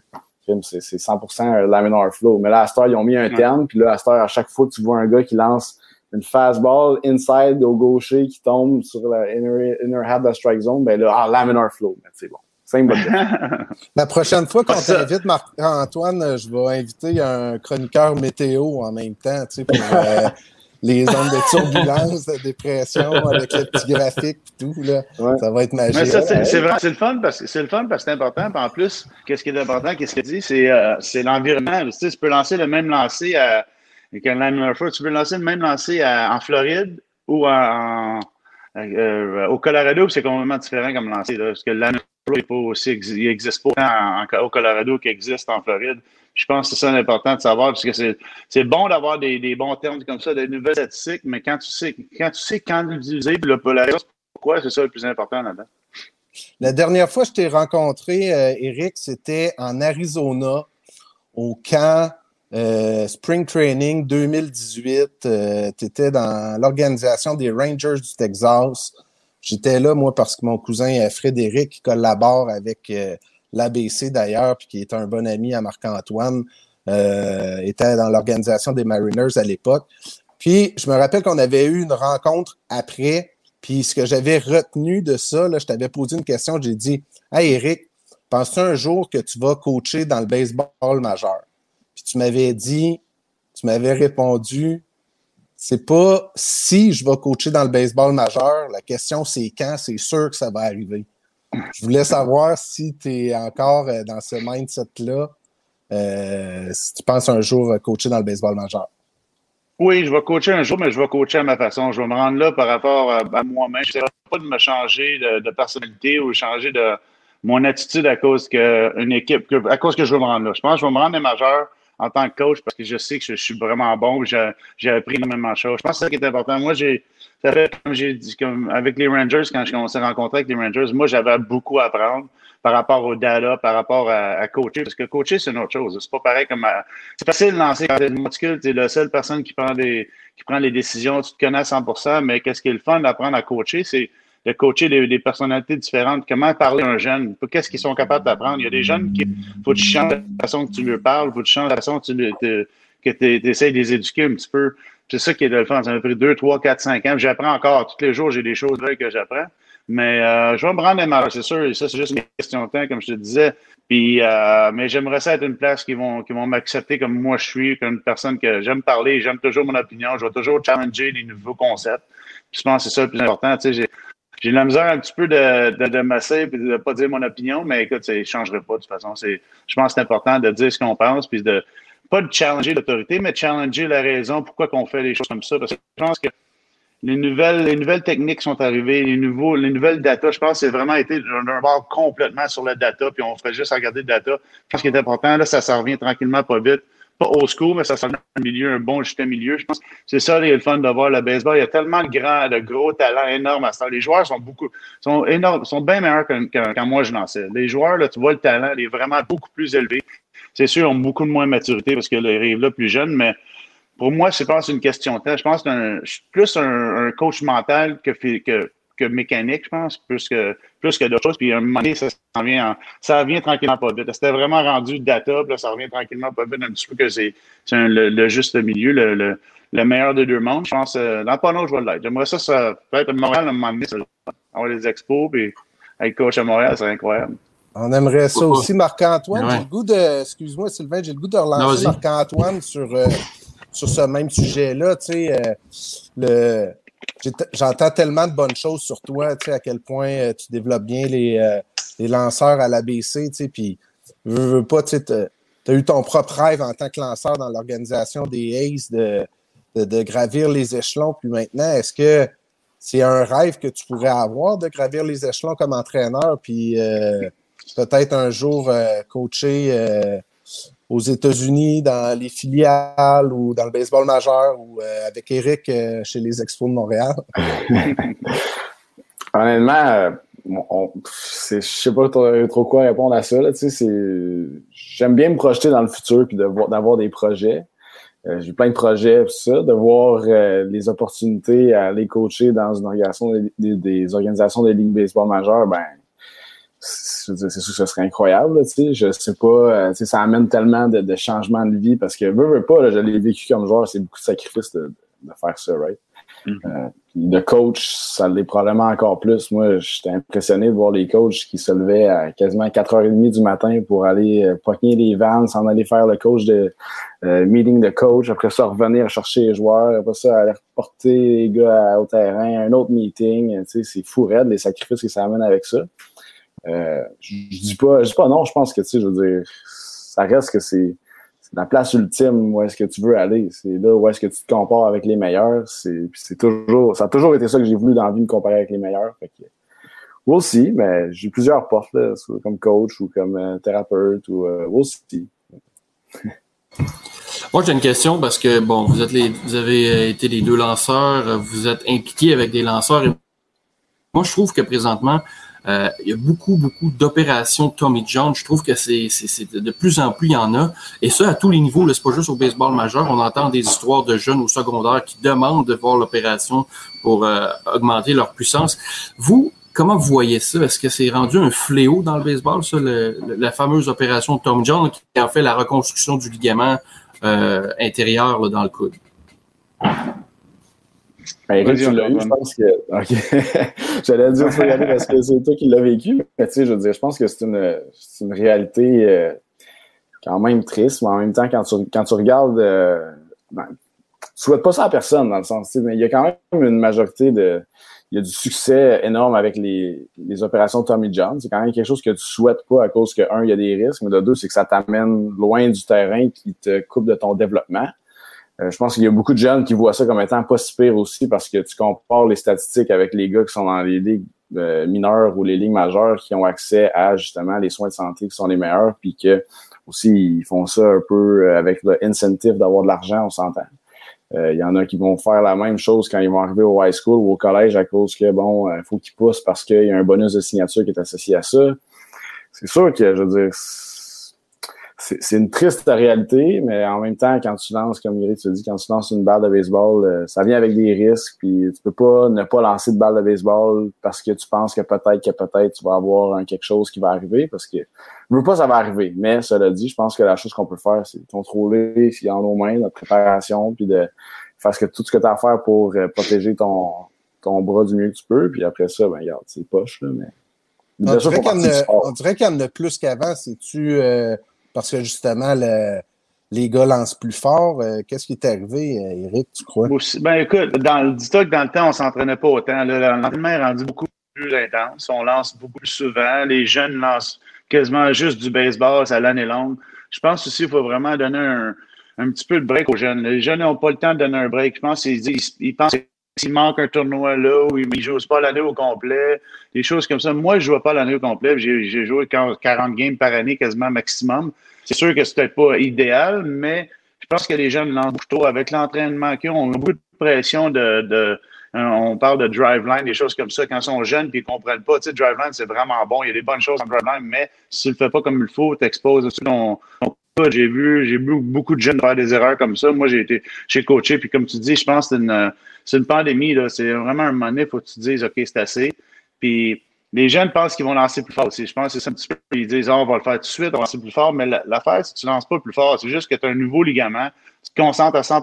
C'est, c'est 100% laminar flow. Mais là, à Star, ils ont mis un Ouais. terme, puis là, à Star, à chaque fois que tu vois un gars qui lance une fastball inside au gaucher qui tombe sur la inner, inner half de la strike zone, ben là, ah, laminar flow. Ben, c'est bon. Simple. La prochaine fois qu'on Ah, t'invite, Marc-Antoine, je vais inviter un chroniqueur météo en même temps, tu sais, pour euh, les zones de turbulence, de dépression, avec le petit graphique et tout, là. Ouais. Ça va être Mais magique. ça, c'est c'est vrai, c'est le fun parce que c'est le fun parce que c'est important. Puis en plus, qu'est-ce qui est important, qu'est-ce qu'il dit, c'est euh, c'est l'environnement. Tu sais, tu peux lancer le même lancer à, Murphy, tu veux lancer le même lancer à- en Floride ou en, euh, au Colorado, c'est complètement différent comme lancer. Là, parce que il existe pas au Colorado qu'il existe en Floride. Je pense que c'est ça l'important de savoir, parce que c'est, bon d'avoir des, bons termes comme ça, des nouvelles statistiques, mais quand tu sais quand, tu sais quand l'utiliser, la raison pourquoi, c'est ça le plus important là-dedans. La dernière fois que je t'ai rencontré, euh, Eric, c'était en Arizona, au camp euh, Spring Training 2018. tu étais dans l'organisation des Rangers du Texas. J'étais là, moi, parce que mon cousin euh, Frédéric, qui collabore avec euh, l'ABC d'ailleurs, puis qui est un bon ami à Marc-Antoine, euh, était dans l'organisation des Mariners à l'époque. Puis, je me rappelle qu'on avait eu une rencontre après, puis ce que j'avais retenu de ça, là, je t'avais posé une question, j'ai dit Hey Eric, penses-tu un jour que tu vas coacher dans le baseball majeur? Puis tu m'avais dit, tu m'avais répondu c'est pas si je vais coacher dans le baseball majeur, la question c'est quand, c'est sûr que ça va arriver. Je voulais savoir si tu es encore euh, dans ce mindset-là, euh, si tu penses un jour euh, coacher dans le baseball majeur. Oui, je vais coacher un jour, mais je vais coacher à ma façon. Je vais me rendre là par rapport à, moi-même. Je ne pas de me changer de, personnalité ou changer de mon attitude à cause qu'une équipe, que, à cause que je veux me rendre là. Je pense que je vais me rendre des majeurs en tant que coach parce que je sais que je, je suis vraiment bon. J'ai appris énormément de choses. Je pense que c'est ça qui est important. Moi, j'ai, ça fait, comme j'ai dit, comme avec les Rangers, quand on s'est rencontré avec les Rangers, moi, j'avais beaucoup à apprendre par rapport au data, par rapport à, à coacher. Parce que coacher, c'est une autre chose. C'est pas pareil comme. À, c'est facile de lancer quand t'es monticule, t'es la seule personne qui prend des, qui prend les décisions, tu te connais à 100 mais qu'est-ce qui est le fun d'apprendre à coacher, c'est de coacher des, des, personnalités différentes. Comment parler à un jeune? Qu'est-ce qu'ils sont capables d'apprendre? Il y a des jeunes qui, faut que tu changes la façon que tu leur parles, faut que tu changes la façon que tu te, que tu essaies de les éduquer un petit peu. C'est ça qui est de le fun. Ça m'a pris 2, 3, 4, 5 ans. J'apprends encore. Tous les jours, j'ai des choses là que j'apprends. Mais euh, je vais me rendre des c'est sûr. Et ça, c'est juste une question de temps, comme je te disais. Puis, euh, mais j'aimerais ça être une place qui vont, qui vont m'accepter comme moi je suis, comme une personne que j'aime parler, j'aime toujours mon opinion, je vais toujours challenger les nouveaux concepts. Je pense que c'est ça le plus important. Tu sais, j'ai, la misère un petit peu de, de, de masser et de ne pas dire mon opinion, mais écoute, ça ne changerait pas de toute façon. C'est, je pense que c'est important de dire ce qu'on pense, puis de pas de challenger l'autorité, mais de challenger la raison pourquoi qu'on fait les choses comme ça. Parce que je pense que les nouvelles, les nouvelles techniques sont arrivées, les nouveaux, les nouvelles data, je pense que c'est vraiment été d'un bord complètement sur la data, puis on ferait juste regarder le data. Je pense qu'il est important, là, ça s'en revient tranquillement, pas vite. Pas au school, mais ça vient un milieu, un bon juste milieu. Je pense c'est ça, le fun de voir le baseball. Il y a tellement de grands, de gros talents énormes à ça. Les joueurs sont beaucoup, sont énormes, sont bien meilleurs que moi je lançais. Les joueurs, là, tu vois, le talent, il est vraiment beaucoup plus élevé. C'est sûr, ils ont beaucoup de moins de maturité parce qu'ils arrivent là plus jeunes, mais pour moi, je pense une question de temps. Je pense que je suis plus un, coach mental que mécanique, je pense, plus que, plus que d'autres choses. Puis à un moment donné, ça, ça vient, en, ça vient tranquillement pas vite. C'était vraiment rendu data, puis là, ça revient tranquillement pas vite, un petit peu que c'est le, le, juste milieu, le, le, le, meilleur des deux mondes. Je pense, euh, dans pas long, je vais l'être. J'aimerais ça, ça peut-être à Montréal, à un moment donné, avoir des expos, puis être coach à Montréal, c'est incroyable. On aimerait ça aussi, Marc-Antoine. Ouais. J'ai le goût de, excuse-moi, Sylvain, j'ai le goût de relancer Marc-Antoine sur, euh, sur ce même sujet-là. Tu sais, euh, le, j'entends tellement de bonnes choses sur toi, tu sais, à quel point euh, tu développes bien les, euh, les lanceurs à l'ABC, tu sais, puis veux, veux pas, tu sais, as eu ton propre rêve en tant que lanceur dans l'organisation des Aces de, de, gravir les échelons, puis maintenant, est-ce que c'est un rêve que tu pourrais avoir de gravir les échelons comme entraîneur, puis euh, peut-être un jour coacher aux États-Unis, dans les filiales ou dans le baseball majeur ou euh, avec Eric euh, chez les Expos de Montréal? Honnêtement, euh, on, je sais pas trop, quoi répondre à ça. J'aime bien me projeter dans le futur et d'avoir des projets. J'ai plein de projets, ça, de voir les opportunités à aller coacher dans une organisation des, des organisations de baseball majeure, ben c'est sûr que ce serait incroyable, sais. Je sais pas, euh, ça amène tellement de, de changements de vie parce que, veux, veux pas, là, je l'ai vécu comme joueur, c'est beaucoup de sacrifices de, de faire ça, right? Mm -hmm. euh, coach, ça l'est probablement encore plus. Moi, j'étais impressionné de voir les coachs qui se levaient à quasiment 4h30 du matin pour aller euh, pogner les vannes, s'en aller faire le coach de euh, meeting de coach, après ça revenir chercher les joueurs, après ça aller reporter les gars au terrain, un autre meeting, c'est fou raide les sacrifices que ça amène avec ça. Je, dis pas, je dis pas non, je pense que je veux dire, ça reste que c'est la place ultime où est-ce que tu veux aller. C'est là où est-ce que tu te compares avec les meilleurs. C'est, toujours, ça a toujours été ça que j'ai voulu dans la vie, me comparer avec les meilleurs. Fait que, we'll see, mais j'ai plusieurs portes, là, soit comme coach ou comme euh, thérapeute ou euh, we'll see. Moi, j'ai une question parce que, bon, vous, êtes les, vous avez euh, été les deux lanceurs, vous êtes impliqués avec des lanceurs. Et moi, je trouve que présentement, euh, il y a beaucoup, beaucoup d'opérations Tommy John. Je trouve que c'est, de plus en plus, il y en a. Et ça, à tous les niveaux. C'est pas juste au baseball majeur. On entend des histoires de jeunes au secondaire qui demandent de voir l'opération pour euh, augmenter leur puissance. Vous, comment vous voyez ça? Est-ce que c'est rendu un fléau dans le baseball, ça, le- la fameuse opération Tom John qui a fait la reconstruction du ligament euh, intérieur là, dans le coude? Ben, Eric, tu l'as eu, je pense que. OK. J'allais dire faut y aller parce que c'est toi qui l'as vécu. Mais tu sais, je veux dire, je pense que c'est une, une réalité euh, quand même triste, mais en même temps, quand tu, quand tu regardes. Euh, ben, tu souhaites pas ça à personne, dans le sens, mais il y a quand même une majorité de. Il y a du succès énorme avec les, les opérations Tommy John. C'est quand même quelque chose que tu souhaites pas à cause que, un, il y a des risques, mais de deux, c'est que ça t'amène loin du terrain qui te coupe de ton développement. Euh, je pense qu'il y a beaucoup de jeunes qui voient ça comme étant pas si pire aussi parce que tu compares les statistiques avec les gars qui sont dans les ligues euh, mineures ou les ligues majeures qui ont accès à justement les soins de santé qui sont les meilleurs, puis que aussi ils font ça un peu euh, avec le incentive d'avoir de l'argent, on s'entend. Il y en a qui vont faire la même chose quand ils vont arriver au high school ou au collège à cause que bon, il faut qu'ils poussent parce qu'il y a un bonus de signature qui est associé à ça. C'est sûr que je veux dire c'est c'est une triste réalité, mais en même temps, quand tu lances, comme Eric te dit, quand tu lances une balle de baseball, euh, ça vient avec des risques, puis tu peux pas ne pas lancer de balle de baseball parce que tu penses que peut-être que peut-être tu vas avoir quelque chose qui va arriver, parce que je veux pas ça va arriver, mais cela dit, je pense que la chose qu'on peut faire, c'est contrôler ce qu'il y a en nos mains, notre préparation, puis de faire ce que, tout ce que tu as à faire pour euh, protéger ton, ton bras du mieux que tu peux, puis après ça, ben regarde, c'est poche, là, mais... On dirait qu'il y en a- sport. on dirait qu'il y en a plus qu'avant. C'est-tu euh, parce que justement, le- les gars lancent plus fort? Euh, Qu'est-ce qui est arrivé, euh, Eric, tu crois? Ben écoute, dans dis-toi que dans le temps, on s'entraînait pas autant. L'entraînement est rendu beaucoup plus intense. On lance beaucoup plus souvent. Les jeunes lancent quasiment juste du baseball à l'année longue. Je pense aussi qu'il faut vraiment donner un, un petit peu de break aux jeunes. Les jeunes n'ont pas le temps de donner un break. Je pense qu'ils ils pensent s'il manque un tournoi là ou ils ne jouent pas l'année au complet, des choses comme ça. Moi, je ne jouais pas l'année au complet. J'ai j'ai joué 40 games par année quasiment maximum. C'est sûr que c'était pas idéal, mais je pense que les jeunes beaucoup trop avec l'entraînement qu'ils ont. On a beaucoup de pression de, de- euh, on parle de driveline, des choses comme ça. Quand ils sont jeunes et ils ne comprennent pas, tu sais, driveline, c'est vraiment bon. Il y a des bonnes choses en driveline, mais si tu ne le fais pas comme il faut, tu exposes code. J'ai vu, j'ai vu beaucoup de jeunes faire des erreurs comme ça. Moi, j'ai été chez coaché, puis comme tu dis, je pense que c'est une, c'est une pandémie. C'est vraiment un moment donné, faut que tu te dises, OK, c'est assez. Puis les jeunes pensent qu'ils vont lancer plus fort aussi. Je pense que c'est un petit peu. Ils disent, Ah, on va le faire tout de suite, on va lancer plus fort. Mais la- l'affaire, c'est que tu ne lances pas plus fort. C'est juste que tu as un nouveau ligament. Tu te concentres à 100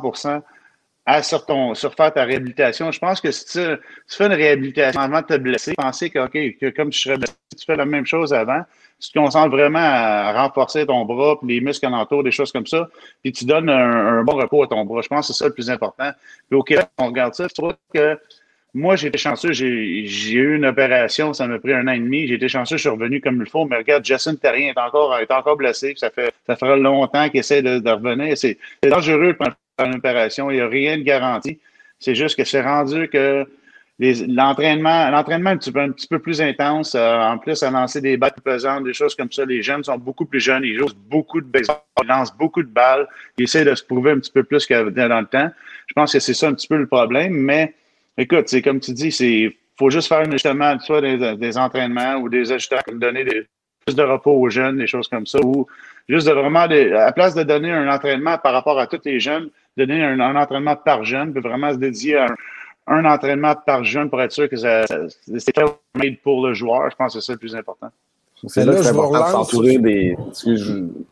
à, sur, ton, ta réhabilitation. Je pense que si tu, fais une réhabilitation avant de te blesser, penser que, que comme tu serais blessé, tu fais la même chose avant, tu te concentres vraiment à renforcer ton bras, puis les muscles alentours, des choses comme ça, puis tu donnes un, bon repos à ton bras. Je pense que c'est ça le plus important. Puis au Québec, on regarde ça, je trouve que moi, j'ai été chanceux, j'ai eu une opération, ça m'a pris un an et demi, j'ai été chanceux, je suis revenu comme il faut, mais regarde, Jason Terrien est encore, est encore blessé, ça fait ça fera longtemps qu'il essaie de, revenir. C'est dangereux de prendre une opération, il n'y a rien de garanti. C'est juste que c'est rendu que l'entraînement l'entraînement un petit, peu, un petit peu plus intense, euh, en plus à lancer des plus pesantes, des choses comme ça. Les jeunes sont beaucoup plus jeunes, ils jouent beaucoup de baseball, ils lancent beaucoup de balles, ils essaient de se prouver un petit peu plus que dans le temps. Je pense que c'est ça un petit peu le problème, mais Écoute, c'est comme tu dis, c'est faut juste faire un ajustement, soit des, des entraînements ou des ajustements, donner des, plus de repos aux jeunes, des choses comme ça, ou juste de vraiment, des- à la place de donner un entraînement par rapport à tous les jeunes, donner un, un entraînement par jeune, puis vraiment se dédier à un, un entraînement par jeune pour être sûr que c'est made pour le joueur. Je pense que c'est ça le plus important. C'est là, là, que c'est je vous important de relance s'entourer des. excuse,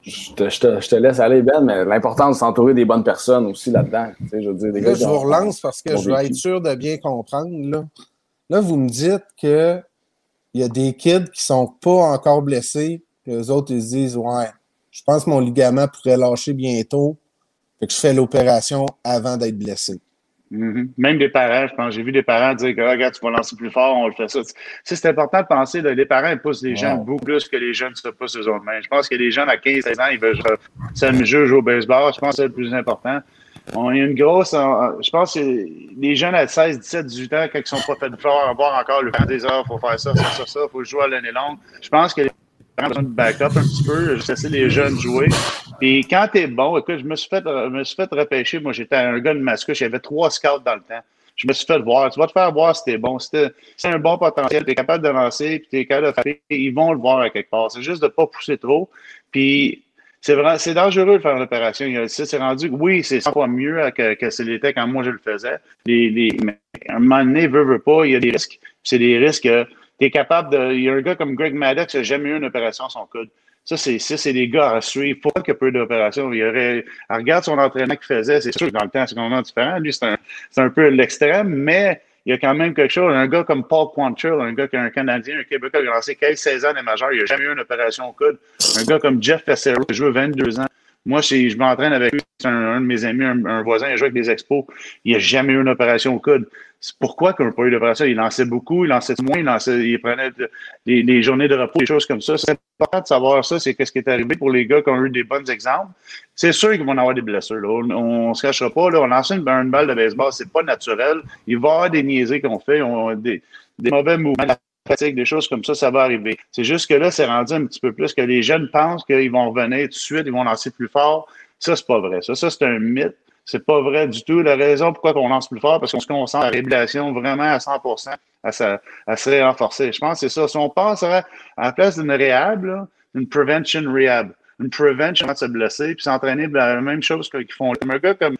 je, je te, je te- je te laisse aller, Ben, mais l'important de s'entourer des bonnes personnes aussi là-dedans. Tu sais, je veux dire, des Là, gars je vous relance parce que je veux vécu. être sûr de bien comprendre. Là, là vous me dites que il y a des kids qui sont pas encore blessés, que les autres ils se disent Ouais, je pense que mon ligament pourrait lâcher bientôt. Fait que je fais l'opération avant d'être blessé. Mhm. Même des parents, je pense, j'ai vu des parents dire que ah, regarde, tu vas lancer plus fort, on le fait ça. Tu sais, c'est important de penser, là, les parents poussent les jeunes beaucoup plus que les jeunes se poussent eux autres Je pense que les jeunes à 15-16 ans, ils veulent s'amuser, jouer au baseball. Je pense que c'est le plus important. On a une grosse. Je pense que les jeunes à 16, 17, 18 ans, quand ils sont pas fait de fleurs, avoir encore le temps des heures, il faut faire ça, ça, ça, ça, il faut jouer à l'année longue. Je pense que les besoin de backup un petit peu, laisser les jeunes jouer. Puis quand t'es bon, écoute, je me suis fait, me suis fait repêcher. Moi, j'étais un gars de mascouche, j'avais trois scouts dans le temps. Je me suis fait voir. Tu vas te faire voir si t'es bon. Si c'est un bon potentiel, tu es capable d'avancer, puis tu es capable de faire, ils vont le voir à quelque part. C'est juste de pas pousser trop. Puis c'est vrai, c'est dangereux de faire l'opération. C'est rendu, oui, c'est 100 fois mieux que, que l'était quand moi je le faisais. Les, les, mais à un moment donné, veut, veut pas, il y a des risques. C'est des risques que tu es capable de. Il y a un gars comme Greg Maddox qui n'a jamais eu une opération à son coude. Ça, c'est ça, c'est des gars à suivre. Pas qu'il y peu d'opérations. Il aurait. Regarde son entraînement qu'il faisait. C'est sûr que dans le temps, c'est complètement différent. Lui, c'est un, un peu l'extrême, mais il y a quand même quelque chose. Un gars comme Paul Quantrill, un gars qui est un Canadien, un Québécois qui a lancé 15-16 ans des majeurs, il n'a jamais eu une opération au coude. Un gars comme Jeff Fessero, qui joue 22 ans. Moi, je m'entraîne avec lui, c'est un, de mes amis, un, voisin, il joue avec des expos. Il n'a jamais eu une opération au coude. C'est pourquoi qu'il n'a pas eu d'opération? Il lançait beaucoup, il lançait moins, il, lançait, il prenait des, journées de repos, des choses comme ça. C'est important de savoir ça, c'est qu'est-ce qui est arrivé pour les gars qui ont eu des bons exemples. C'est sûr qu'ils vont avoir des blessures. On ne se cachera pas. Là. On lance une, une, balle de baseball, c'est pas naturel. Il va y avoir des niaiseries qu'on fait, des, mauvais mouvements pratique, des choses comme ça, ça va arriver. C'est juste que là, c'est rendu un petit peu plus que les jeunes pensent qu'ils vont revenir tout de suite, ils vont lancer plus fort. Ça, c'est pas vrai. Ça, ça c'est un mythe. C'est pas vrai du tout. La raison pourquoi on lance plus fort, parce qu'on se concentre à la réhabilitation vraiment à 100% à, se, à se renforcer. Je pense que c'est ça. Si on passerait à la place d'une réhab, une prevention rehab, une prevention de se blesser, puis s'entraîner la même chose qu'ils font. Un gars comme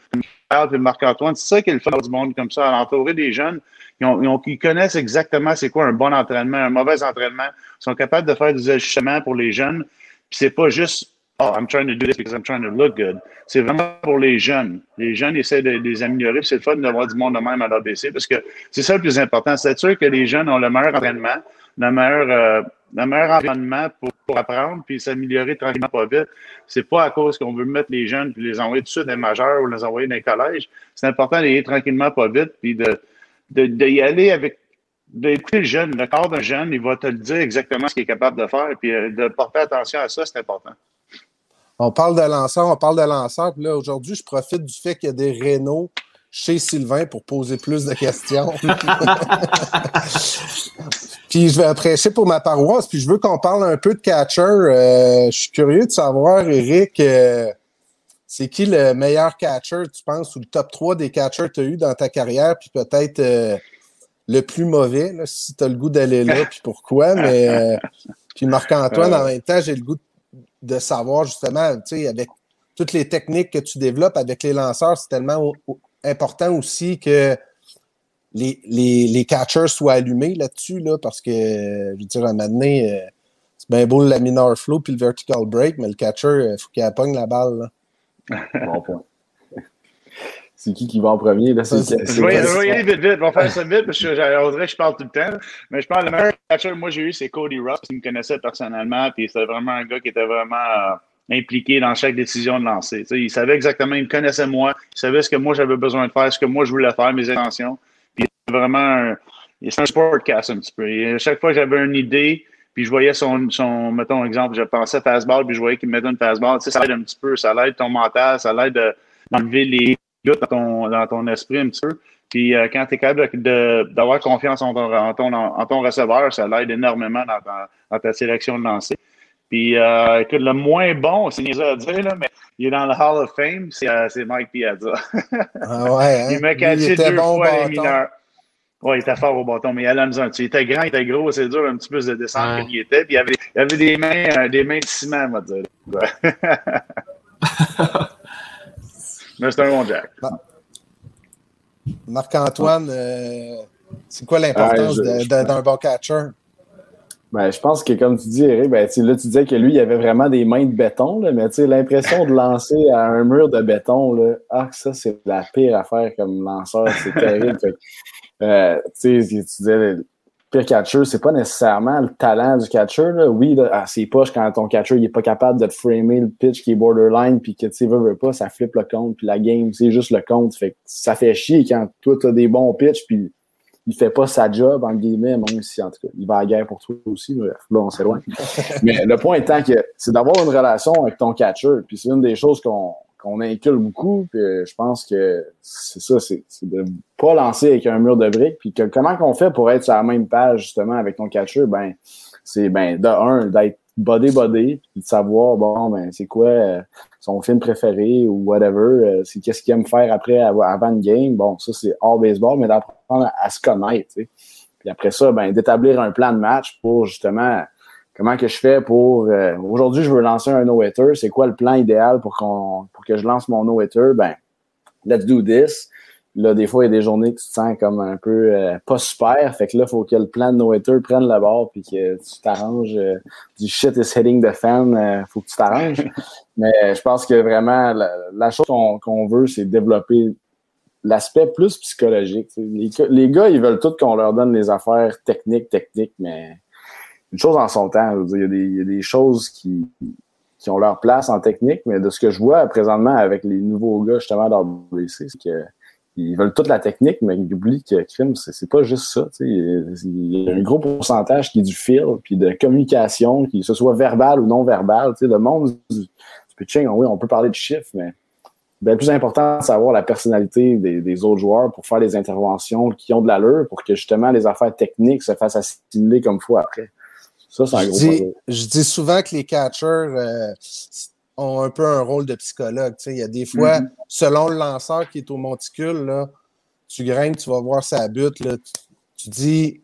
Carl et Marc-Antoine, c'est ça qui le fun du monde comme ça, à l'entourer des jeunes ils, connaissent exactement c'est quoi un bon entraînement, un mauvais entraînement. Sont capables de faire des ajustements pour les jeunes. Puis c'est pas juste Oh, I'm trying to do this because I'm trying to look good. C'est vraiment pour les jeunes. Les jeunes essaient de, les améliorer. C'est le fun d'avoir du monde de même à l'ABC parce que c'est ça le plus important. C'est sûr que les jeunes ont le meilleur entraînement, le meilleur, euh, le meilleur environnement pour, apprendre puis s'améliorer tranquillement pas vite. C'est pas à cause qu'on veut mettre les jeunes puis les envoyer tout de dans les majeurs ou les envoyer dans les collèges. C'est important d'aller tranquillement pas vite puis de, de, y aller avec d'écouter le jeune, le corps d'un jeune, il va te le dire exactement ce qu'il est capable de faire, puis euh, de porter attention à ça, c'est important. On parle de lanceur, on parle de lanceur, puis là, aujourd'hui, je profite du fait qu'il y a des Renault chez Sylvain pour poser plus de questions. puis je vais prêcher pour ma paroisse, puis je veux qu'on parle un peu de catcher. Euh, je suis curieux de savoir, Eric, euh, c'est qui le meilleur catcher, tu penses, ou le top 3 des catchers que tu as eu dans ta carrière, puis peut-être euh, le plus mauvais, si tu as le goût d'aller là, puis pourquoi. Mais euh, puis Marc-Antoine, en même temps, j'ai le goût de savoir justement, tu sais, avec toutes les techniques que tu développes avec les lanceurs, c'est tellement important aussi que les, les, catchers soient allumés là-dessus, là, parce que, je veux dire, à un moment donné, euh, c'est bien beau le laminar flow puis le vertical break, mais le catcher, il faut qu'il appogne la balle. Bon point. C'est qui qui va en premier? Là, je, vais, y aller vite, vite. On va faire ça vite parce que dirait que je parle tout le temps. Mais je parle, le meilleur catcher que moi j'ai eu, c'est Cody Ross, qui me connaissait personnellement. Puis c'était vraiment un gars qui était vraiment euh, impliqué dans chaque décision de lancer. il savait exactement, il me connaissait moi. Il savait ce que moi j'avais besoin de faire, ce que moi je voulais faire, mes intentions. Puis vraiment un, c'est un sportcast un petit peu. Et à chaque fois que j'avais une idée, puis je voyais son, son mettons, exemple, je pensais fastball, puis je voyais qu'il me mettait une fastball. Tu sais, ça aide un petit peu, ça aide ton mental, ça aide d'enlever les dans ton, dans ton esprit un petit peu. Puis euh, quand tu es capable d'avoir confiance en ton, en, ton, en ton receveur, ça l'aide énormément dans ta, dans ta, sélection de lancer. Puis euh, écoute, le moins bon, c'est niaiseux à dire, là, mais il est dans le Hall of Fame, c'est euh, Mike Piazza. ah ouais, hein? Il m'a catché deux bon fois les mineurs. Oui, il était fort au bâton, mais il allait Il était grand, il était gros, c'est dur un petit peu de descendre comme il était. Puis il avait, il avait des mains, euh, des mains de ciment, on va dire. mais c'est un bon Jack. Marc-Antoine, euh, c'est quoi l'importance d'un bon catcher? Ben, je pense que, comme tu dis, Eric, ben, là, tu disais que lui, il avait vraiment des mains de béton, là, mais l'impression de lancer à un mur de béton, là, ah, ça, c'est la pire affaire comme lanceur. C'est terrible. Euh, tu sais, tu disais, pire catcher, c'est pas nécessairement le talent du catcher. Là. Oui, là, ses poches, quand ton catcher il est pas capable de te framer le pitch qui est borderline, puis que tu sais, veut, veut pas, ça flippe le compte, puis la game, c'est juste le compte. Fait que ça fait chier quand toi, tu as des bons pitchs, puis il fait pas sa job, en guillemets, même si, en tout cas, il va à la guerre pour toi aussi. Bref, là, on s'éloigne. Mais le point étant que c'est d'avoir une relation avec ton catcher, puis c'est une des choses qu'on qu'on inculque beaucoup. Puis euh, je pense que c'est ça, c'est de pas lancer avec un mur de briques. Puis que, comment qu'on fait pour être sur la même page justement avec ton catcher? Ben, c'est ben de un, d'être body body, puis de savoir bon ben c'est quoi euh, son film préféré ou whatever, euh, c'est qu'est-ce qu'il aime faire après avant une game. Bon, ça c'est hors baseball, mais d'apprendre à, se connaître. Tu sais. Puis après ça, ben d'établir un plan de match pour justement comment que je fais pour euh, aujourd'hui je veux lancer un no-hitter, c'est quoi le plan idéal pour qu'on pour que je lance mon no-hitter? Ben let's do this. Là, des fois, il y a des journées que tu te sens comme un peu euh, pas super. Fait que là, il faut que le plan de no-hitter prenne le bord puis que tu t'arranges euh, du shit is hitting the fan. faut que tu t'arranges. Mais je pense que vraiment, la, chose qu'on veut, c'est développer l'aspect plus psychologique. Les, les, gars, ils veulent tout qu'on leur donne les affaires techniques, techniques, mais une chose en son temps. il, y a des, des, choses qui, ont leur place en technique, mais de ce que je vois présentement avec les nouveaux gars justement d'RWC, c'est que ils veulent toute la technique, mais ils oublient que crime, c'est pas juste ça. Il y a un gros pourcentage qui est du fil, puis de communication, que ce soit verbal ou non verbal. Le monde du, pitching, oui, on peut parler de chiffres, mais le plus important, c'est savoir la personnalité des, des, autres joueurs pour faire les interventions qui ont de l'allure pour que justement les affaires techniques se fassent assimiler comme faut après je dis, souvent que les catchers euh, ont un peu un rôle de psychologue. Il y a des fois, mm-hmm. selon le lanceur qui est au monticule, là, tu grimpes, tu vas voir sa butte, là, tu, dis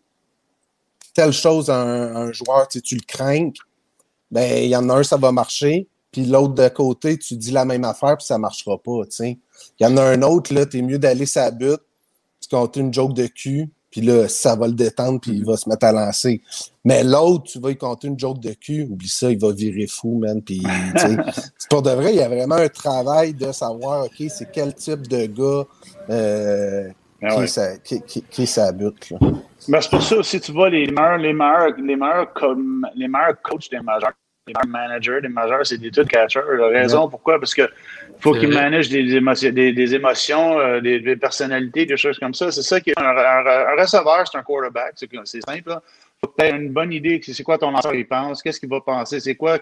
telle chose à un, joueur, tu le crains, ben il y en a un, ça va marcher, puis l'autre de côté, tu dis la même affaire, puis ça ne marchera pas. Il y en a un autre, là, tu es mieux d'aller sa butte, tu comptes une joke de cul, puis là, ça va le détendre, puis il va se mettre à lancer. Mais l'autre, tu vas y compter une joke de cul, oublie ça, il va virer fou, man. Puis, pour de vrai, il y a vraiment un travail de savoir, OK, c'est quel type de gars euh, ah qui, sa, qui. Ben, c'est pour ça aussi, tu vois, les meilleurs, les meilleurs, les meilleurs, comme, les meilleurs coachs des majeurs, meilleurs managers des majeurs, c'est des tout catchers. La raison, pourquoi? Parce que faut qu'ils managent des, émotions, des, des, émotions euh, des, personnalités, des choses comme ça. C'est ça qui est un, un, receveur, c'est un quarterback. C'est simple. Là. Faut que tu aies une bonne idée c'est quoi ton lanceur il pense, qu'est-ce qu'il va penser, c'est quoi?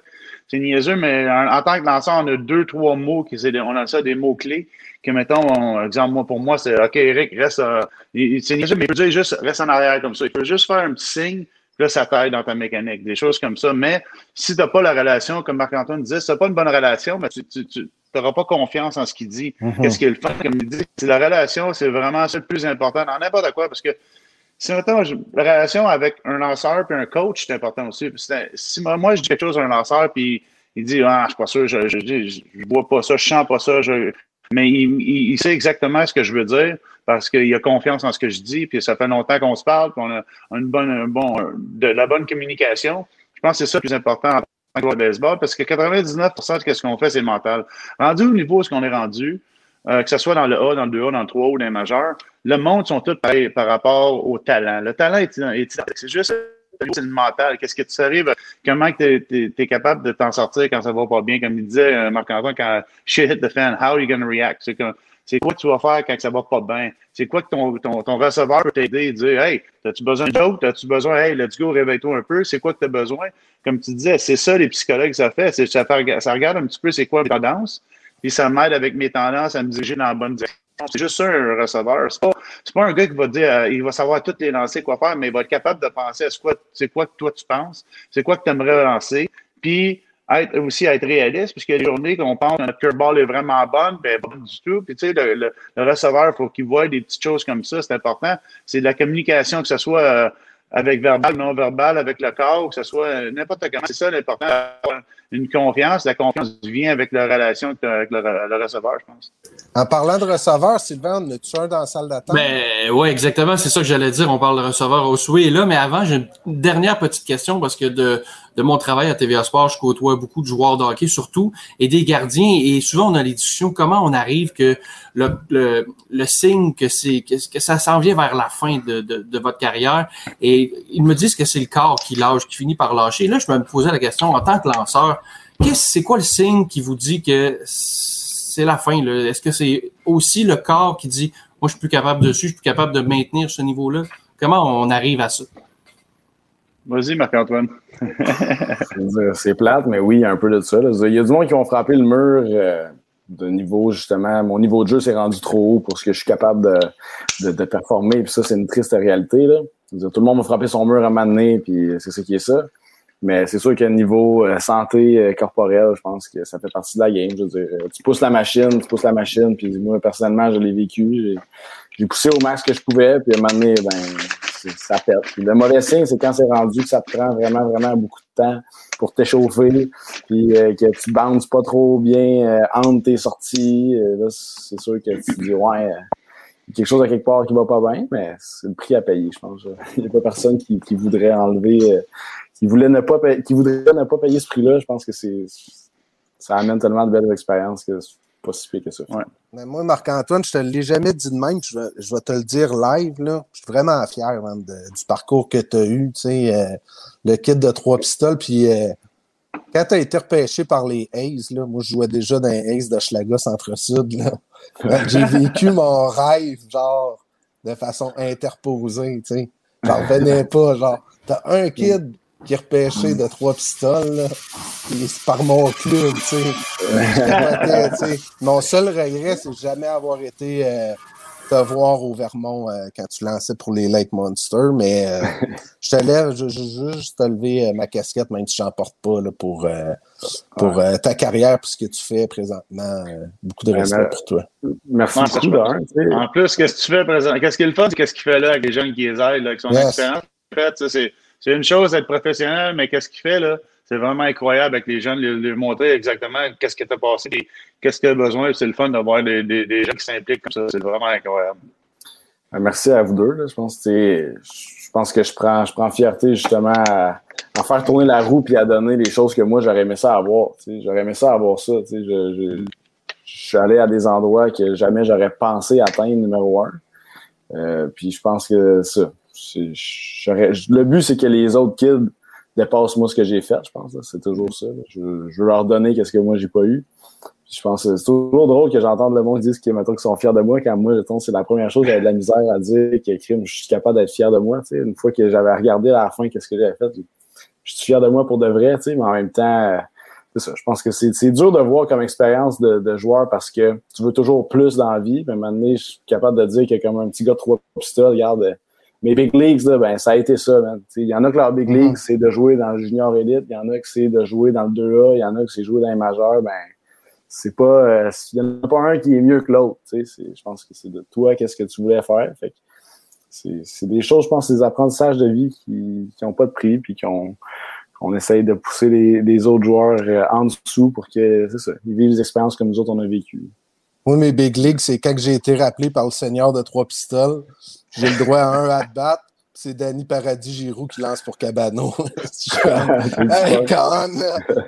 C'est niaiseux, mais en, tant que lanceur, on a deux, trois mots qui on a ça des mots clés que mettons, exemple, moi pour moi, c'est OK, Eric, reste euh, c'est niaiseux, mais il peut dire juste reste en arrière comme ça. Il peut juste faire un petit signe Là, ça t'aide dans ta mécanique, des choses comme ça. Mais si tu n'as pas la relation, comme Marc-Antoine disait, si tu n'as pas une bonne relation, ben, tu n'auras pas confiance en ce qu'il dit. Mm-hmm. Qu'est-ce qu'il fait, comme il dit. La relation, c'est vraiment ça le plus important dans n'importe quoi, parce que si maintenant, la relation avec un lanceur et un coach, c'est important aussi. Si moi, je dis quelque chose à un lanceur, puis il dit Ah, je suis pas sûr, je, je, vois pas ça, je sens pas ça, je, mais il, sait exactement ce que je veux dire parce qu'il a confiance en ce que je dis, puis ça fait longtemps qu'on se parle, qu'on a une bonne, bon, de la bonne communication. Je pense que c'est ça le plus important en tant que baseball parce que 99% de ce qu'on fait, c'est mental. Rendu au niveau où ce qu'on est rendu, euh, que ce soit dans le A, dans le 2A, dans le 3A ou dans le majeur, le monde sont tous pareils par rapport au talent. Le talent est, est c'est juste c'est le mental. Qu'est-ce que tu arrives, comment tu es, capable de t'en sortir quand ça va pas bien, comme il disait euh, Marc-Antoine, quand shit hit the fan, how are you going to react? C'est quoi que tu vas faire quand ça va pas bien? C'est quoi que ton, ton, ton receveur peut t'aider et dire, hey, as-tu besoin d'autre? As-tu besoin, hey, let's go, réveille-toi un peu? C'est quoi que tu as besoin? Comme tu disais, c'est ça les psychologues, ça fait. Ça, ça regarde un petit peu c'est quoi mes tendances, puis ça m'aide avec mes tendances à me diriger dans la bonne direction. C'est juste ça, un receveur. C'est pas, pas un gars qui va dire, euh, il va savoir toutes les lancers, quoi faire, mais il va être capable de penser à ce quoi, c'est quoi que toi tu penses, c'est quoi que tu aimerais lancer, puis être, aussi être réaliste, puisqu'il y a des journées qu'on pense que notre curveball est vraiment bonne, ben pas du tout. Puis tu sais, le, receveur, il faut qu'il voit des petites choses comme ça, c'est important. C'est de la communication, que ce soit euh, avec verbal, non verbal, avec le corps, que ce soit euh, n'importe comment. C'est ça l'important une confiance. La confiance vient avec la relation avec le, receveur, je pense. En parlant de receveur, Sylvain, on a-tu un dans la salle d'attente? Ben, ouais, exactement. C'est ça que j'allais dire. On parle de receveur au souhait là, mais avant, j'ai une dernière petite question parce que de, de mon travail à TVA Sport, je côtoie beaucoup de joueurs de hockey surtout et des gardiens. Et souvent, on a les discussions comment on arrive que le, le, le signe que c'est que, que ça s'en vient vers la fin de, de, de, votre carrière. Et ils me disent que c'est le corps qui lâche, qui finit par lâcher. Et là, je me posais la question en tant que lanceur, qu'est-ce c'est quoi le signe qui vous dit que c'est la fin? Est-ce que c'est aussi le corps qui dit moi, je suis plus capable dessus, je suis plus capable de maintenir ce niveau-là? Comment on arrive à ça? Vas-y, Marc-Antoine. c'est plate, mais oui, il y a un peu de ça. Il y a du monde qui ont frappé le mur euh, de niveau, justement. Mon niveau de jeu s'est rendu trop haut pour ce que je suis capable de, de, performer. Puis ça, c'est une triste réalité. Là. Tout le monde m'a frappé son mur à m'amener, puis c'est ce qui est ça. Mais c'est sûr qu'à niveau euh, santé euh, corporelle, je pense que ça fait partie de la game. Je veux dire, euh, tu pousses la machine, tu pousses la machine, puis moi, personnellement, je l'ai vécu. J'ai poussé au max que je pouvais, puis à un moment donné, ben, ça pète. Puis le mauvais signe, c'est quand c'est rendu que ça te prend vraiment, vraiment beaucoup de temps pour t'échauffer, puis que tu bounces pas trop bien entre tes sorties. là, c'est sûr que tu dis, ouais, quelque chose à quelque part qui va pas bien, mais c'est le prix à payer, je pense. Il n'y a pas personne qui, qui voudrait enlever qui voulait ne pas qui voudrait ne pas payer ce prix-là, je pense que c'est ça amène tellement de belles expériences que c'est pas si pire que ça. Mais moi, Marc-Antoine, je te l'ai jamais dit de même, je vais, je vais, te le dire live. Là. Je suis vraiment fier du parcours que tu as eu. Tu sais, euh, le kit de trois pistoles. Puis euh, quand tu as été repêché par les Aces, là, moi je jouais déjà dans les Aces de Schlaga Centre-Sud. J'ai vécu mon rêve, genre, de façon interposée. Tu sais. J'en revenais pas. Genre, t'as un kid qui est repêché de trois pistoles, c'est par mon club, tu sais. Mon seul regret, c'est jamais avoir été euh, te voir au Vermont euh, quand tu lançais pour les Lake Monsters, mais euh, je te lève, je, je, juste te lever ma casquette, même si je n'en porte pas là, pour, pour ta carrière, pour ce que tu fais présentement. beaucoup de respect pour toi. Merci beaucoup, En plus, qu'est-ce que tu fais présentement? Qu'est-ce qu'il le fun? Qu'est-ce qu'il fait là avec les jeunes qui les aident, avec son expérience? En fait, c'est c'est une chose d'être professionnel, mais qu'est-ce qu'il fait là? C'est vraiment incroyable avec les jeunes, lui, montrer exactement qu'est-ce que tu as passé, qu'est-ce qu'il a besoin. C'est le fun d'avoir des, gens qui s'impliquent comme ça. C'est vraiment incroyable. Ben, merci à vous deux. Je pense que je pense que je prends, je prends fierté justement à, faire tourner la roue puis à donner les choses que moi j'aurais aimé ça avoir. J'aurais aimé ça avoir ça. Je, je, je, suis allé à des endroits que jamais j'aurais pensé atteindre numéro un. Euh, puis je pense que ça, le but, c'est que les autres kids dépassent moi ce que j'ai fait, je pense. C'est toujours ça. Je, veux leur donner ce que moi, j'ai pas eu. je pense c'est toujours drôle que j'entende le monde dire qu'ils sont fiers de moi quand moi, c'est la première chose, j'avais de la misère à dire que je suis capable d'être fier de moi. Une fois que j'avais regardé à la fin qu'est-ce que j'avais fait, je suis fier de moi pour de vrai, mais en même temps. Je pense que c'est dur de voir comme expérience de, joueur parce que tu veux toujours plus dans la vie. Mais maintenant, je suis capable de dire que comme un petit gars de trois pistoles, regarde, mais Big Leagues, là, ben, ça a été ça, Il y en a que leur Big League, mm-hmm. c'est de jouer dans le Junior Elite. Il y en a que c'est de jouer dans le 2A. Il y en a que c'est jouer dans les majeurs. Ben, c'est pas, euh, il n'y en a pas un qui est mieux que l'autre, Je pense que c'est de toi, qu'est-ce que tu voulais faire. Fait c'est des choses, je pense, des apprentissages de vie qui n'ont pas de prix, puis qu'on on essaye de pousser les, les autres joueurs euh, en dessous pour que, c'est ça, ils vivent des expériences comme nous autres, on a vécu. Oui, mes big leagues, c'est quand j'ai été rappelé par le seigneur de trois pistoles. J'ai le droit à un at-bat. C'est Danny Paradis Giroux qui lance pour Cabano. hey,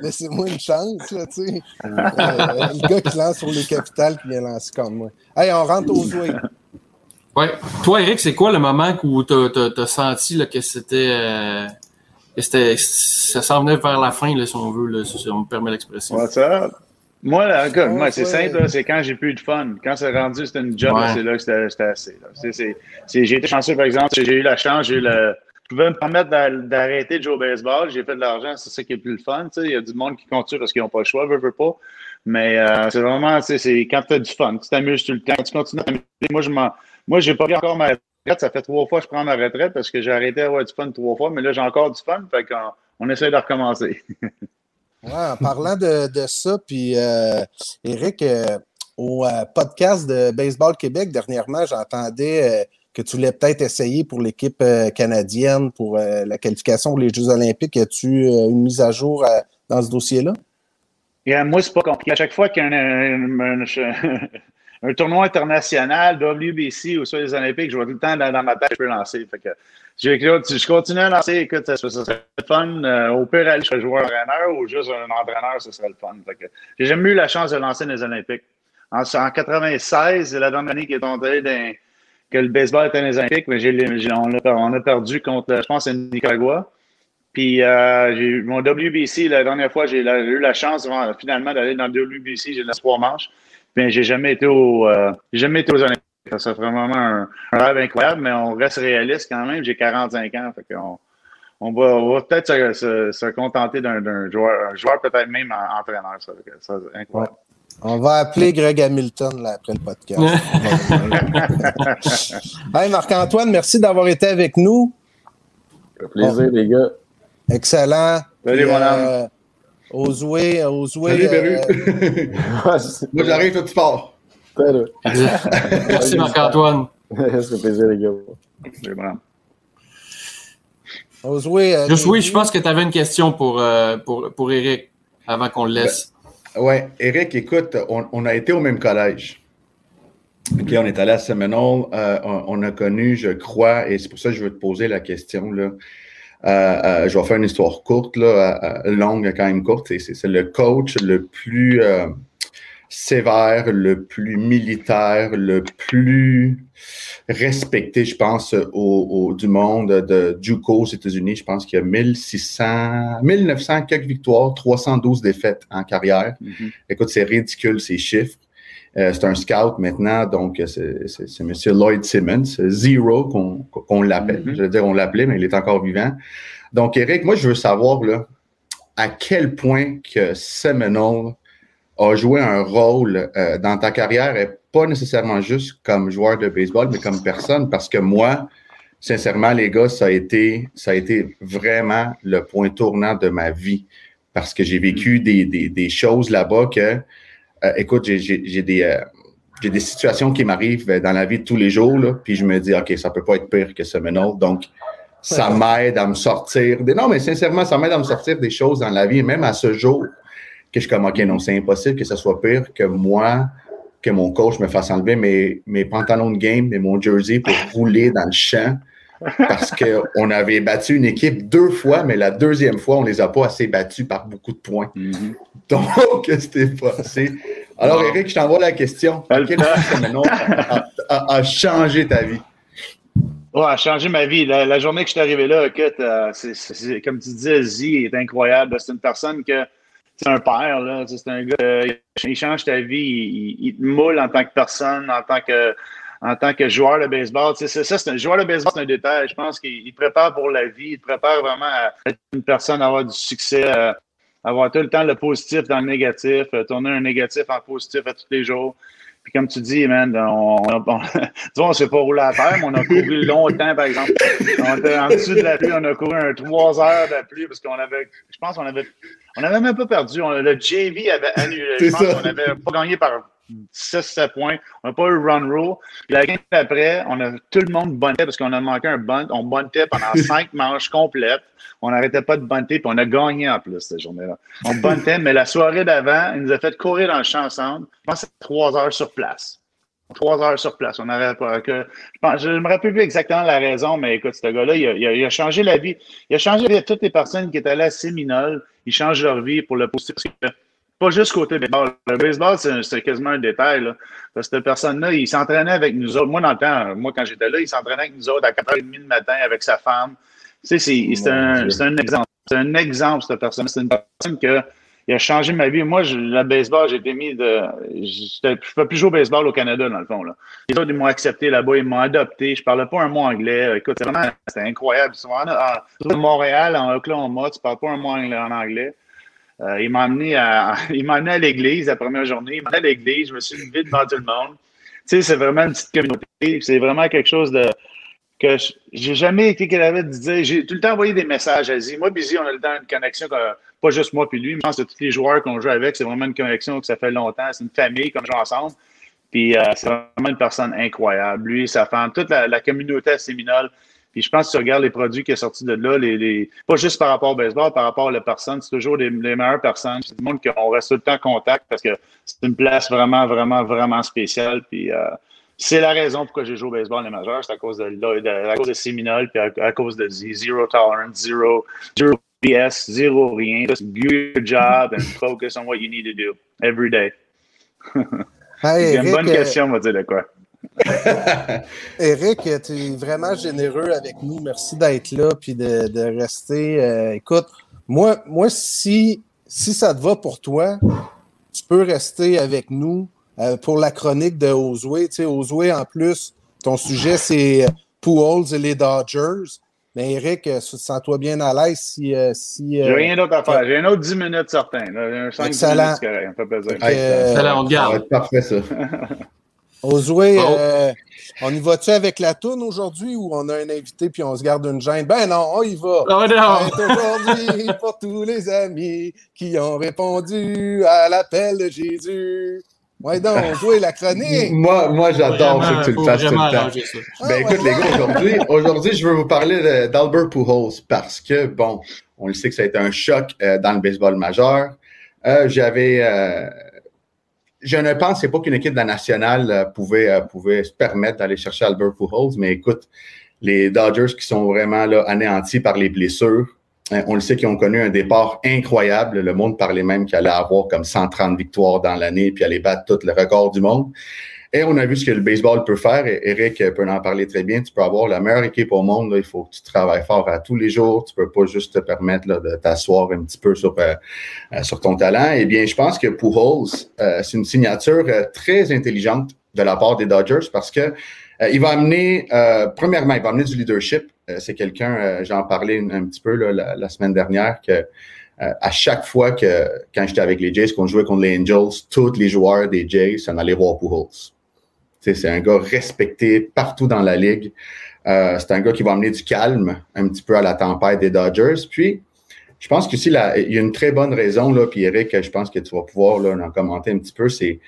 laissez-moi une chance, là, tu sais. Euh, le gars qui lance pour les capitales qui vient lancer comme moi. Hey, on rentre aux jouets. Ouais. Toi, Eric, c'est quoi le moment où tu as, senti là, que c'était. Euh, que c'était ça s'en venait vers la fin, là, si on veut, là, si on me permet l'expression? What's up? Moi, là, moi c'est simple, c'est quand j'ai plus de fun. Quand c'est rendu, c'était une job, c'est là que c'était assez. J'ai été chanceux, par exemple, j'ai eu la chance, j'ai eu le. Je pouvais me permettre d'arrêter de jouer au baseball, j'ai fait de l'argent, c'est ça qui est plus le fun. Il y a du monde qui continue parce qu'ils n'ont pas le choix, veut, veut pas. Mais euh, c'est vraiment, c'est quand tu as du fun, tu t'amuses tout le temps, tu continues à t'amuser. Moi, je moi, j'ai pas vu encore ma retraite. Ça fait trois fois que je prends ma retraite parce que j'ai arrêté d'avoir du fun trois fois, mais là, j'ai encore du fun. Fait qu'on on essaie de recommencer. En parlant de, ça, puis euh, Eric, euh, au euh, podcast de Baseball Québec, dernièrement, j'entendais que tu voulais peut-être essayer pour l'équipe canadienne pour la qualification pour les Jeux olympiques. As-tu une mise à jour dans ce dossier-là? Yeah, moi, c'est pas compliqué. À chaque fois a un, tournoi international, WBC ou soit les Olympiques, je vois tout le temps dans, ma tête, je peux lancer. Que, je continue à lancer, écoute, ça, serait le fun. Euh, au pire, je serais joueur entraîneur ou juste un entraîneur, ce serait le fun. J'ai jamais eu la chance de lancer les Olympiques. En, en 96, c'est la dernière année qui est tombée dans- que le baseball était dans les Olympiques, mais j'ai, on, a, on a perdu contre, je pense, Nicaragua. Puis euh, j'ai eu mon WBC, la dernière fois, j'ai, eu la chance euh, finalement d'aller dans le WBC, j'ai laissé trois manches. Puis j'ai jamais été euh, jamais été aux Olympiques. Ça serait vraiment un, un rêve incroyable, mais on reste réaliste quand même. J'ai 45 ans. Fait qu'on on va, on va peut-être se, se- se contenter d'un, joueur, un joueur peut-être même en- entraîneur. Ça, incroyable. On va appeler Greg Hamilton là, après le podcast. hey, Marc-Antoine, merci d'avoir été avec nous. Ça fait plaisir, les gars. Excellent. Salut, mon âme. Osoué, Osoué. Salut, Beru. euh, Moi, j'arrive, toi, tu pars. Salut. Merci Marc-Antoine. Ça fait plaisir, les gars. C'est bon. Euh, Juste oui, je pense que tu avais une question pour, euh, pour, pour Eric avant qu'on le laisse. Ouais, Eric, écoute, on, on a été au même collège. OK, on est allé à Seminole. euh, on, on a connu, je crois, et c'est pour ça que je veux te poser la question. Là. Euh, euh, je vais faire une histoire courte, là, longue quand même courte. C'est- le coach le plus euh, sévère, le plus militaire, le plus respecté, je pense, au, au- du monde de JUCO aux États-Unis. Je pense qu'il y a 1600, 1900 quelques victoires, 312 défaites en carrière. Mhm. Écoute, c'est ridicule ces chiffres. Euh, c'est un scout maintenant, donc euh, c'est M. Lloyd Simmons, Zero qu'on qu'on l'appelle. Mhm. Je veux dire, on l'appelait, mais il est encore vivant. Donc, Eric, moi, je veux savoir là, à quel point que Seminole a joué un rôle euh, dans ta carrière, et pas nécessairement juste comme joueur de baseball, mais comme personne, parce que moi, sincèrement, les gars, ça a été, ça a été vraiment le point tournant de ma vie, parce que j'ai vécu des, des, des choses là-bas que, euh, écoute, j'ai- des, euh, j'ai des situations qui m'arrivent dans la vie de tous les jours, là, puis je me dis, OK, ça peut pas être pire que Seminole, donc ça m'aide à me sortir. Des... Non, mais sincèrement, ça m'aide à me sortir des choses dans la vie, et même à ce jour, que je suis comme, OK, non, c'est impossible que ça soit pire que moi, que mon coach me fasse enlever mes, mes pantalons de game et mon jersey pour rouler dans le champ parce qu'on avait battu une équipe deux fois, mais la deuxième fois, on les a pas assez battus par beaucoup de points. Mhm. Donc, c'était passé. Alors, Eric, je t'envoie la question. À quel maintenant a, a- a changé ta vie? Ouais, a changé ma vie. La, la journée que je suis arrivé là, écoute, euh, comme tu disais, Z est incroyable. C'est une personne que c'est un père, là. C'est un gars, euh, il change ta vie, il, te moule en tant que personne, en tant que, en tant que joueur de baseball. Tu sais, ça, c'est un joueur de baseball, c'est un détail. Je pense qu'il il prépare pour la vie, il te prépare vraiment à être une personne, à avoir du succès, à avoir tout le temps le positif dans le négatif, euh, tourner un négatif en positif à tous les jours. Puis comme tu dis, man, on, on, on, s'est pas roulé à terre, mais on a couru longtemps, par exemple. On était en dessous de la pluie, on a couru un trois heures de pluie parce qu'on avait, je pense qu'on avait, on avait même pas perdu. On- le JV avait annulé. Je pense qu'on avait pas gagné par 6-7 points. On n'a pas eu run rule. Puis la game d'après, on a tout le monde buntait parce qu'on a manqué un bunt. On buntait pendant cinq manches complètes. On n'arrêtait pas de bunter, puis on a gagné en plus cette journée-là. On buntait, mais la soirée d'avant, il nous a fait courir dans le champ ensemble. Je pense que c'est trois heures sur place. Trois heures sur place. On avait pas que. Je ne me rappelle plus exactement la raison, mais écoute, ce gars-là, il a, il il a changé la vie. Il a changé la vie de toutes les personnes qui étaient là à Séminole. Ils changent leur vie pour le positif. Pas juste côté baseball. Le baseball, c'est quasiment un détail. Là. Parce que cette personne-là, il s'entraînait avec nous autres. Moi, dans le temps, moi, quand j'étais là, il s'entraînait avec nous autres à 4h30 le matin avec sa femme. Tu sais, c'est c'est un, un exemple. C'est un exemple, cette personne. C'est une personne que il a changé ma vie. Moi, je, le baseball, j'ai été mis de. Je ne peux plus jouer au baseball au Canada, dans le fond. Les autres, ils m'ont accepté là-bas, ils m'ont adopté. Je ne parlais pas un mot anglais. Écoute, c'est vraiment c'était incroyable. Souvent, à, Montréal, en Oklahoma, tu ne parles pas un mot anglais- en anglais. Euh, il m'a amené à, il m'a amené à l'église la première journée. Il m'a amené à l'église. Je me suis levé devant tout le monde. Tu sais, c'est vraiment une petite communauté. C'est vraiment quelque chose de que j'ai jamais été capable de dire. J'ai tout le temps envoyé des messages à Z. Moi, Busy, on a le temps une connexion, que- pas juste moi puis lui, mais je pense que tous les joueurs qu'on joue avec, c'est vraiment une connexion que ça fait longtemps. C'est une famille comme joue ensemble. Puis euh, c'est vraiment une personne incroyable. Lui, sa femme, toute la, la communauté à Séminole, Puis je pense que tu regardes les produits qui sont sortis de là, les, les, pas juste par rapport au baseball, par rapport aux personnes, c'est toujours les, meilleures personnes. C'est du monde qu'on reste tout le temps en contact parce que c'est une place vraiment, vraiment, vraiment spéciale. Puis euh, c'est la raison pourquoi j'ai joué au baseball les majeurs. C'est à cause de, de, à cause de Séminole, puis à, à, cause de Zero Tolerance, Zero, zero BS, zéro rien. Just do your job and focus on what you need to do every day. Hey, c'est une Eric, bonne euh, question, on va dire de quoi. Eric, tu es vraiment généreux avec nous. Merci d'être là puis de, de rester. Euh, écoute, moi, moi si, si ça te va pour toi, tu peux rester avec nous euh, pour la chronique de Osway. Tu sais, Osway, en plus, ton sujet, c'est Pujols et les Dodgers. Mais Eric, euh, sens-toi bien à l'aise si. euh, si euh, J'ai rien d'autre à faire. J'ai un autre 10 minutes certain. Un 5 Excellent. minutes, correct. Ça me fait plaisir. Euh, Excellent, on te Ça va garde. être parfait, ça. Euh, on y va-tu avec la toune aujourd'hui ou on a un invité puis on se garde une gêne? Ben non, on y va. Oh non! C'est aujourd'hui pour tous les amis qui ont répondu à l'appel de Jésus. Ouais, donc, jouer la chronique. Moi, moi j'adore que tu le fasses tout le temps. Ah, Ben écoute, les gars, aujourd'hui, aujourd'hui, je veux vous parler d'Albert Pujols parce que, bon, on le sait que ça a été un choc euh, dans le baseball majeur. Euh, J'avais. euh, je ne pensais pas qu'une équipe de la nationale euh, pouvait, euh, pouvait se permettre d'aller chercher Albert Pujols, mais écoute, les Dodgers qui sont vraiment là, anéantis par les blessures, on le sait qu'ils ont connu un départ incroyable. Le monde parlait même qu'il allait avoir comme 130 victoires dans l'année puis aller battre tout le record du monde. Et on a vu ce que le baseball peut faire. Et Eric peut en parler très bien. Tu peux avoir la meilleure équipe au monde. Il faut que tu travailles fort à tous les jours. Tu peux pas juste te permettre de t'asseoir un petit peu sur, euh, euh, sur ton talent. Eh bien, je pense que Pujols, euh, c'est une signature euh, très intelligente de la part des Dodgers parce que il va amener, premièrement, il va amener du leadership. Euh, c'est quelqu'un, euh, j'en parlais un, petit peu la, semaine dernière, que euh, à chaque fois que, quand j'étais avec les Jays, qu'on jouait contre les Angels, tous les joueurs des Jays s'en allaient voir Pujols. C'est un gars respecté partout dans la ligue. C'est un gars qui va amener du calme un petit peu à la tempête des Dodgers. Puis, je pense que il y a une très bonne raison, là, puis Eric, je pense que tu vas pouvoir en commenter un petit peu, c'est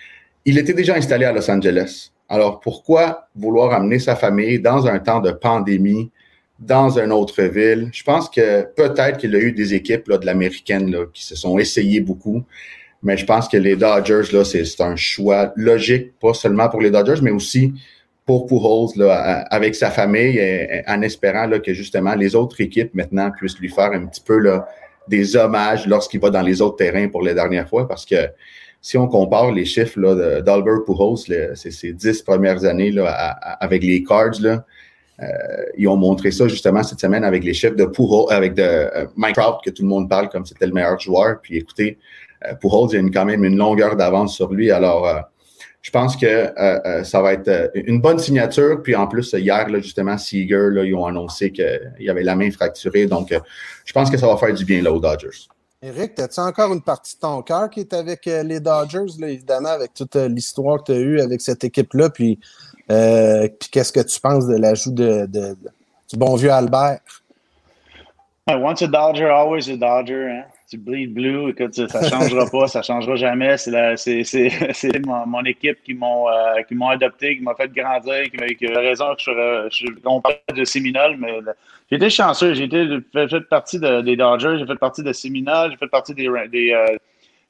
il était déjà installé à Los Angeles. Alors, pourquoi vouloir amener sa famille dans un temps de pandémie, dans une autre ville? Je pense que peut-être qu'il a eu des équipes là, de l'américaine qui se sont essayées beaucoup. Mais je pense que les Dodgers, c'est un choix logique, pas seulement pour les Dodgers, mais aussi pour Pujols, là, avec sa famille, en espérant là, que justement les autres équipes maintenant puissent lui faire un petit peu là, des hommages lorsqu'il va dans les autres terrains pour les dernières fois, parce que si on compare les chiffres d'Albert Pujols, là, ses dix premières années là, avec les Cards, là, ils ont montré ça justement cette semaine avec les chiffres de Pujols, avec de euh, Mike Trout, que tout le monde parle comme c'était le meilleur joueur. Puis écoutez, euh, Pujols, il y a une- quand même une longueur d'avance sur lui. Alors, euh, je pense que euh, euh, ça va être euh, une bonne signature. Puis en plus, hier, justement, Seager, ils ont annoncé qu'il y avait la main fracturée. Donc, euh, je pense que ça va faire du bien là, aux Dodgers. Eric, as-tu encore une partie de ton cœur qui est avec euh, les Dodgers, évidemment, avec toute euh, l'histoire que tu as eue avec cette équipe-là? Puis, euh, qu'est-ce que tu penses de l'ajout de, du bon vieux Albert? Once a Dodger, always a Dodger. Hein? Tu bleed blue, écoute, ça ne changera pas, ça ne changera jamais. C'est mon, équipe euh, qui m'ont adopté, qui m'a fait grandir, qui m'a a raison que je, on de Séminole, mais j'ai été chanceux. J'ai fait, fait partie de- des Dodgers, j'ai fait partie de Séminole, j'ai fait partie des, des, euh,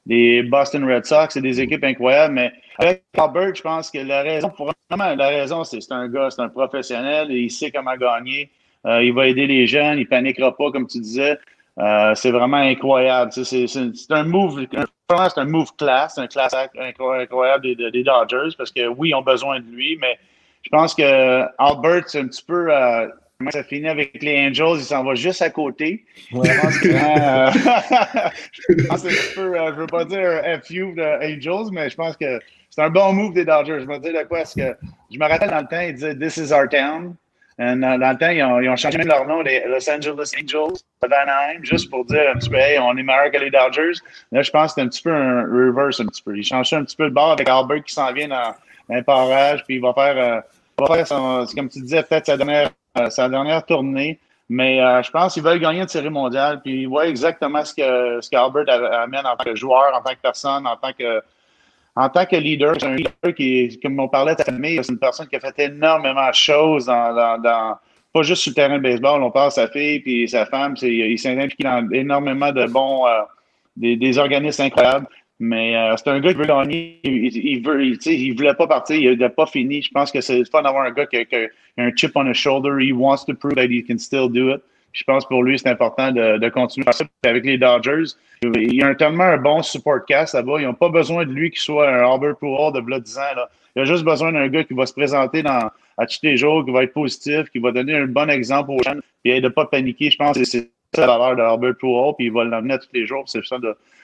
des Boston Red Sox. C'est des équipes incroyables, mais avec Albert, je pense que la raison, pour vraiment, la raison, c'est c'est un gars, c'est un professionnel il sait comment gagner. Euh, il va aider les jeunes, il paniquera pas, comme tu disais. Euh, c'est vraiment incroyable. C'est un move, c'est un move class, un class act incro- incroyable des, des Dodgers parce que oui, ils ont besoin de lui, mais je pense que Albert, c'est un petit peu. Euh, ça finit avec les Angels, il s'en va juste à côté. Ouais. Je pense que, euh, je pense que c'est un peu, euh, je veux pas dire un FU de Angels, mais je pense que c'est un bon move des Dodgers. Je te dire de quoi, parce que je me rappelle dans le temps, ils disaient This is our town. And, euh, dans le temps, ils ont, ils ont changé même leur nom, les Los Angeles Angels Anaheim, juste pour dire un petit peu, hey, on est meilleur que les Dodgers. Là, je pense que c'est un petit peu un reverse, un petit peu. Ils changent un petit peu de bord avec Albert qui s'en vient dans, dans le parage, puis il va faire, euh, il va faire son- comme tu disais, peut-être sa dernière, sa dernière tournée. Mais euh, je pense qu'ils veulent gagner une série mondiale. Puis ils voient exactement ce que ce qu'Albert amène en tant que joueur, en tant que personne, en tant que en tant que leader. C'est un leader qui, comme on parlait de famille, c'est une personne qui a fait énormément de choses dans, dans, dans, pas juste sur le terrain de baseball. On parle de sa fille puis sa femme. il s'est impliqué dans énormément de bons, euh, des, des organismes incroyables. Mais euh, c'est un gars qui veut gagner. Il, il il, voulait pas partir. Il n'a pas fini. Je pense que c'est fun d'avoir un gars qui a, un chip on his shoulder. He wants to prove that he can still do it. Je pense pour lui, c'est important de, de continuer ça. Avec les Dodgers, il y a un, tellement un bon support cast là-bas. Ils n'ont pas besoin de lui qui soit un Albert Pujols de v'là 10 ans. Il a juste besoin d'un gars qui va se présenter dans, à tous les jours, qui va être positif, qui va donner un bon exemple aux jeunes, puis de ne pas paniquer. Je pense que c'est ça la valeur de Albert Pujols, puis il va l'amener à tous les jours. C'est ça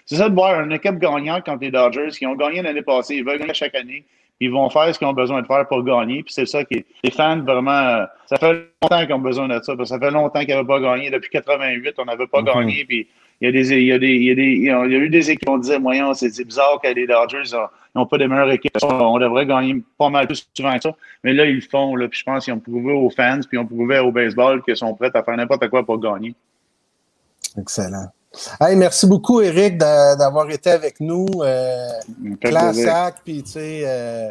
c'est ça de voir une équipe gagnante quand les Dodgers, qui ont gagné l'année passée, ils veulent gagner chaque année. Ils vont faire ce qu'ils ont besoin de faire pour gagner. Puis c'est ça qui est. Les fans, vraiment, ça fait longtemps qu'ils ont besoin de ça. Parce que ça fait longtemps qu'ils n'avaient pas gagné. Depuis 88, on n'avait pas gagné. Puis il y a des, il y a des, il y a des, il y a il y a eu des équipes qui ont dit, moyen, c'est c'est bizarre que les Dodgers n'ont pas des meilleures équipes. On devrait gagner pas mal plus souvent que ça. Mais là, ils le font. Là, puis je pense qu'ils ont prouvé aux fans, puis ils ont prouvé au baseball qu'ils sont prêts à faire n'importe quoi pour gagner. Excellent. Hey, merci beaucoup, Eric, d'a- d'avoir été avec nous. Euh, classe sac, puis tu sais, euh,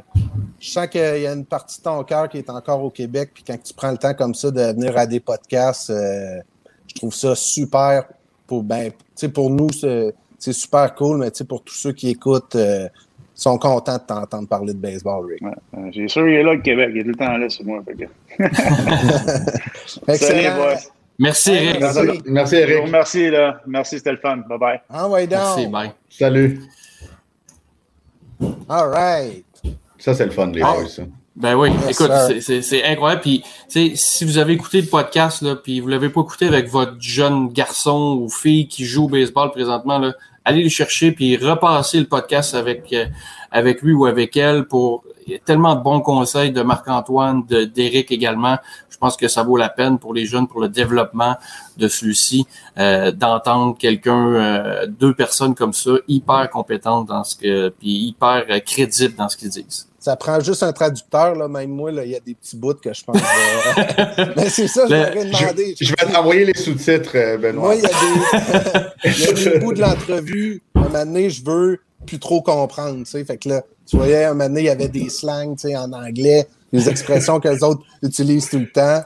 je sens qu'il y a une partie de ton cœur qui est encore au Québec, puis quand tu prends le temps comme ça de venir à des podcasts, euh, je trouve ça super pour, ben, tu sais, pour nous, c'est super cool, mais tu sais, pour tous ceux qui écoutent, euh, sont contents de t'entendre parler de baseball, Rick. Ouais. Euh, J'ai sûr qu'il est là, le Québec. Il est tout le temps là, c'est moi. Salut, Excellent. boys. Merci, Eric. Merci. Merci, merci, Eric. remercie, là. Merci, c'était le fun. Bye bye. Ah ouais, Merci, bye. Salut. All right. Ça, c'est le fun, les Ah. boys. ça. Ben oui, Yes, écoute, c'est- c'est c'est incroyable. Puis, tu sais, si vous avez écouté le podcast, là, puis vous l'avez pas écouté avec votre jeune garçon ou fille qui joue au baseball présentement, là, allez le chercher puis repassez le podcast avec euh, avec lui ou avec elle pour tellement de bons conseils de Marc-Antoine, de d'Éric également. Je pense que ça vaut la peine pour les jeunes, pour le développement de celui-ci, euh, d'entendre quelqu'un, euh, deux personnes comme ça, hyper compétentes dans ce que, puis hyper crédibles dans ce qu'ils disent. Ça prend juste un traducteur, là. Même moi, il y a des petits bouts que je pense. euh, Mais c'est ça, je m'aurais demandé. Je vais t'envoyer les sous-titres, euh, Benoît. Moi, il y a des, y a des bouts de l'entrevue. Un moment donné, je veux plus trop comprendre, tu sais. Fait que là, tu voyais, un moment donné, il y avait des slangs, tu sais, en anglais, des expressions que les autres utilisent tout le temps,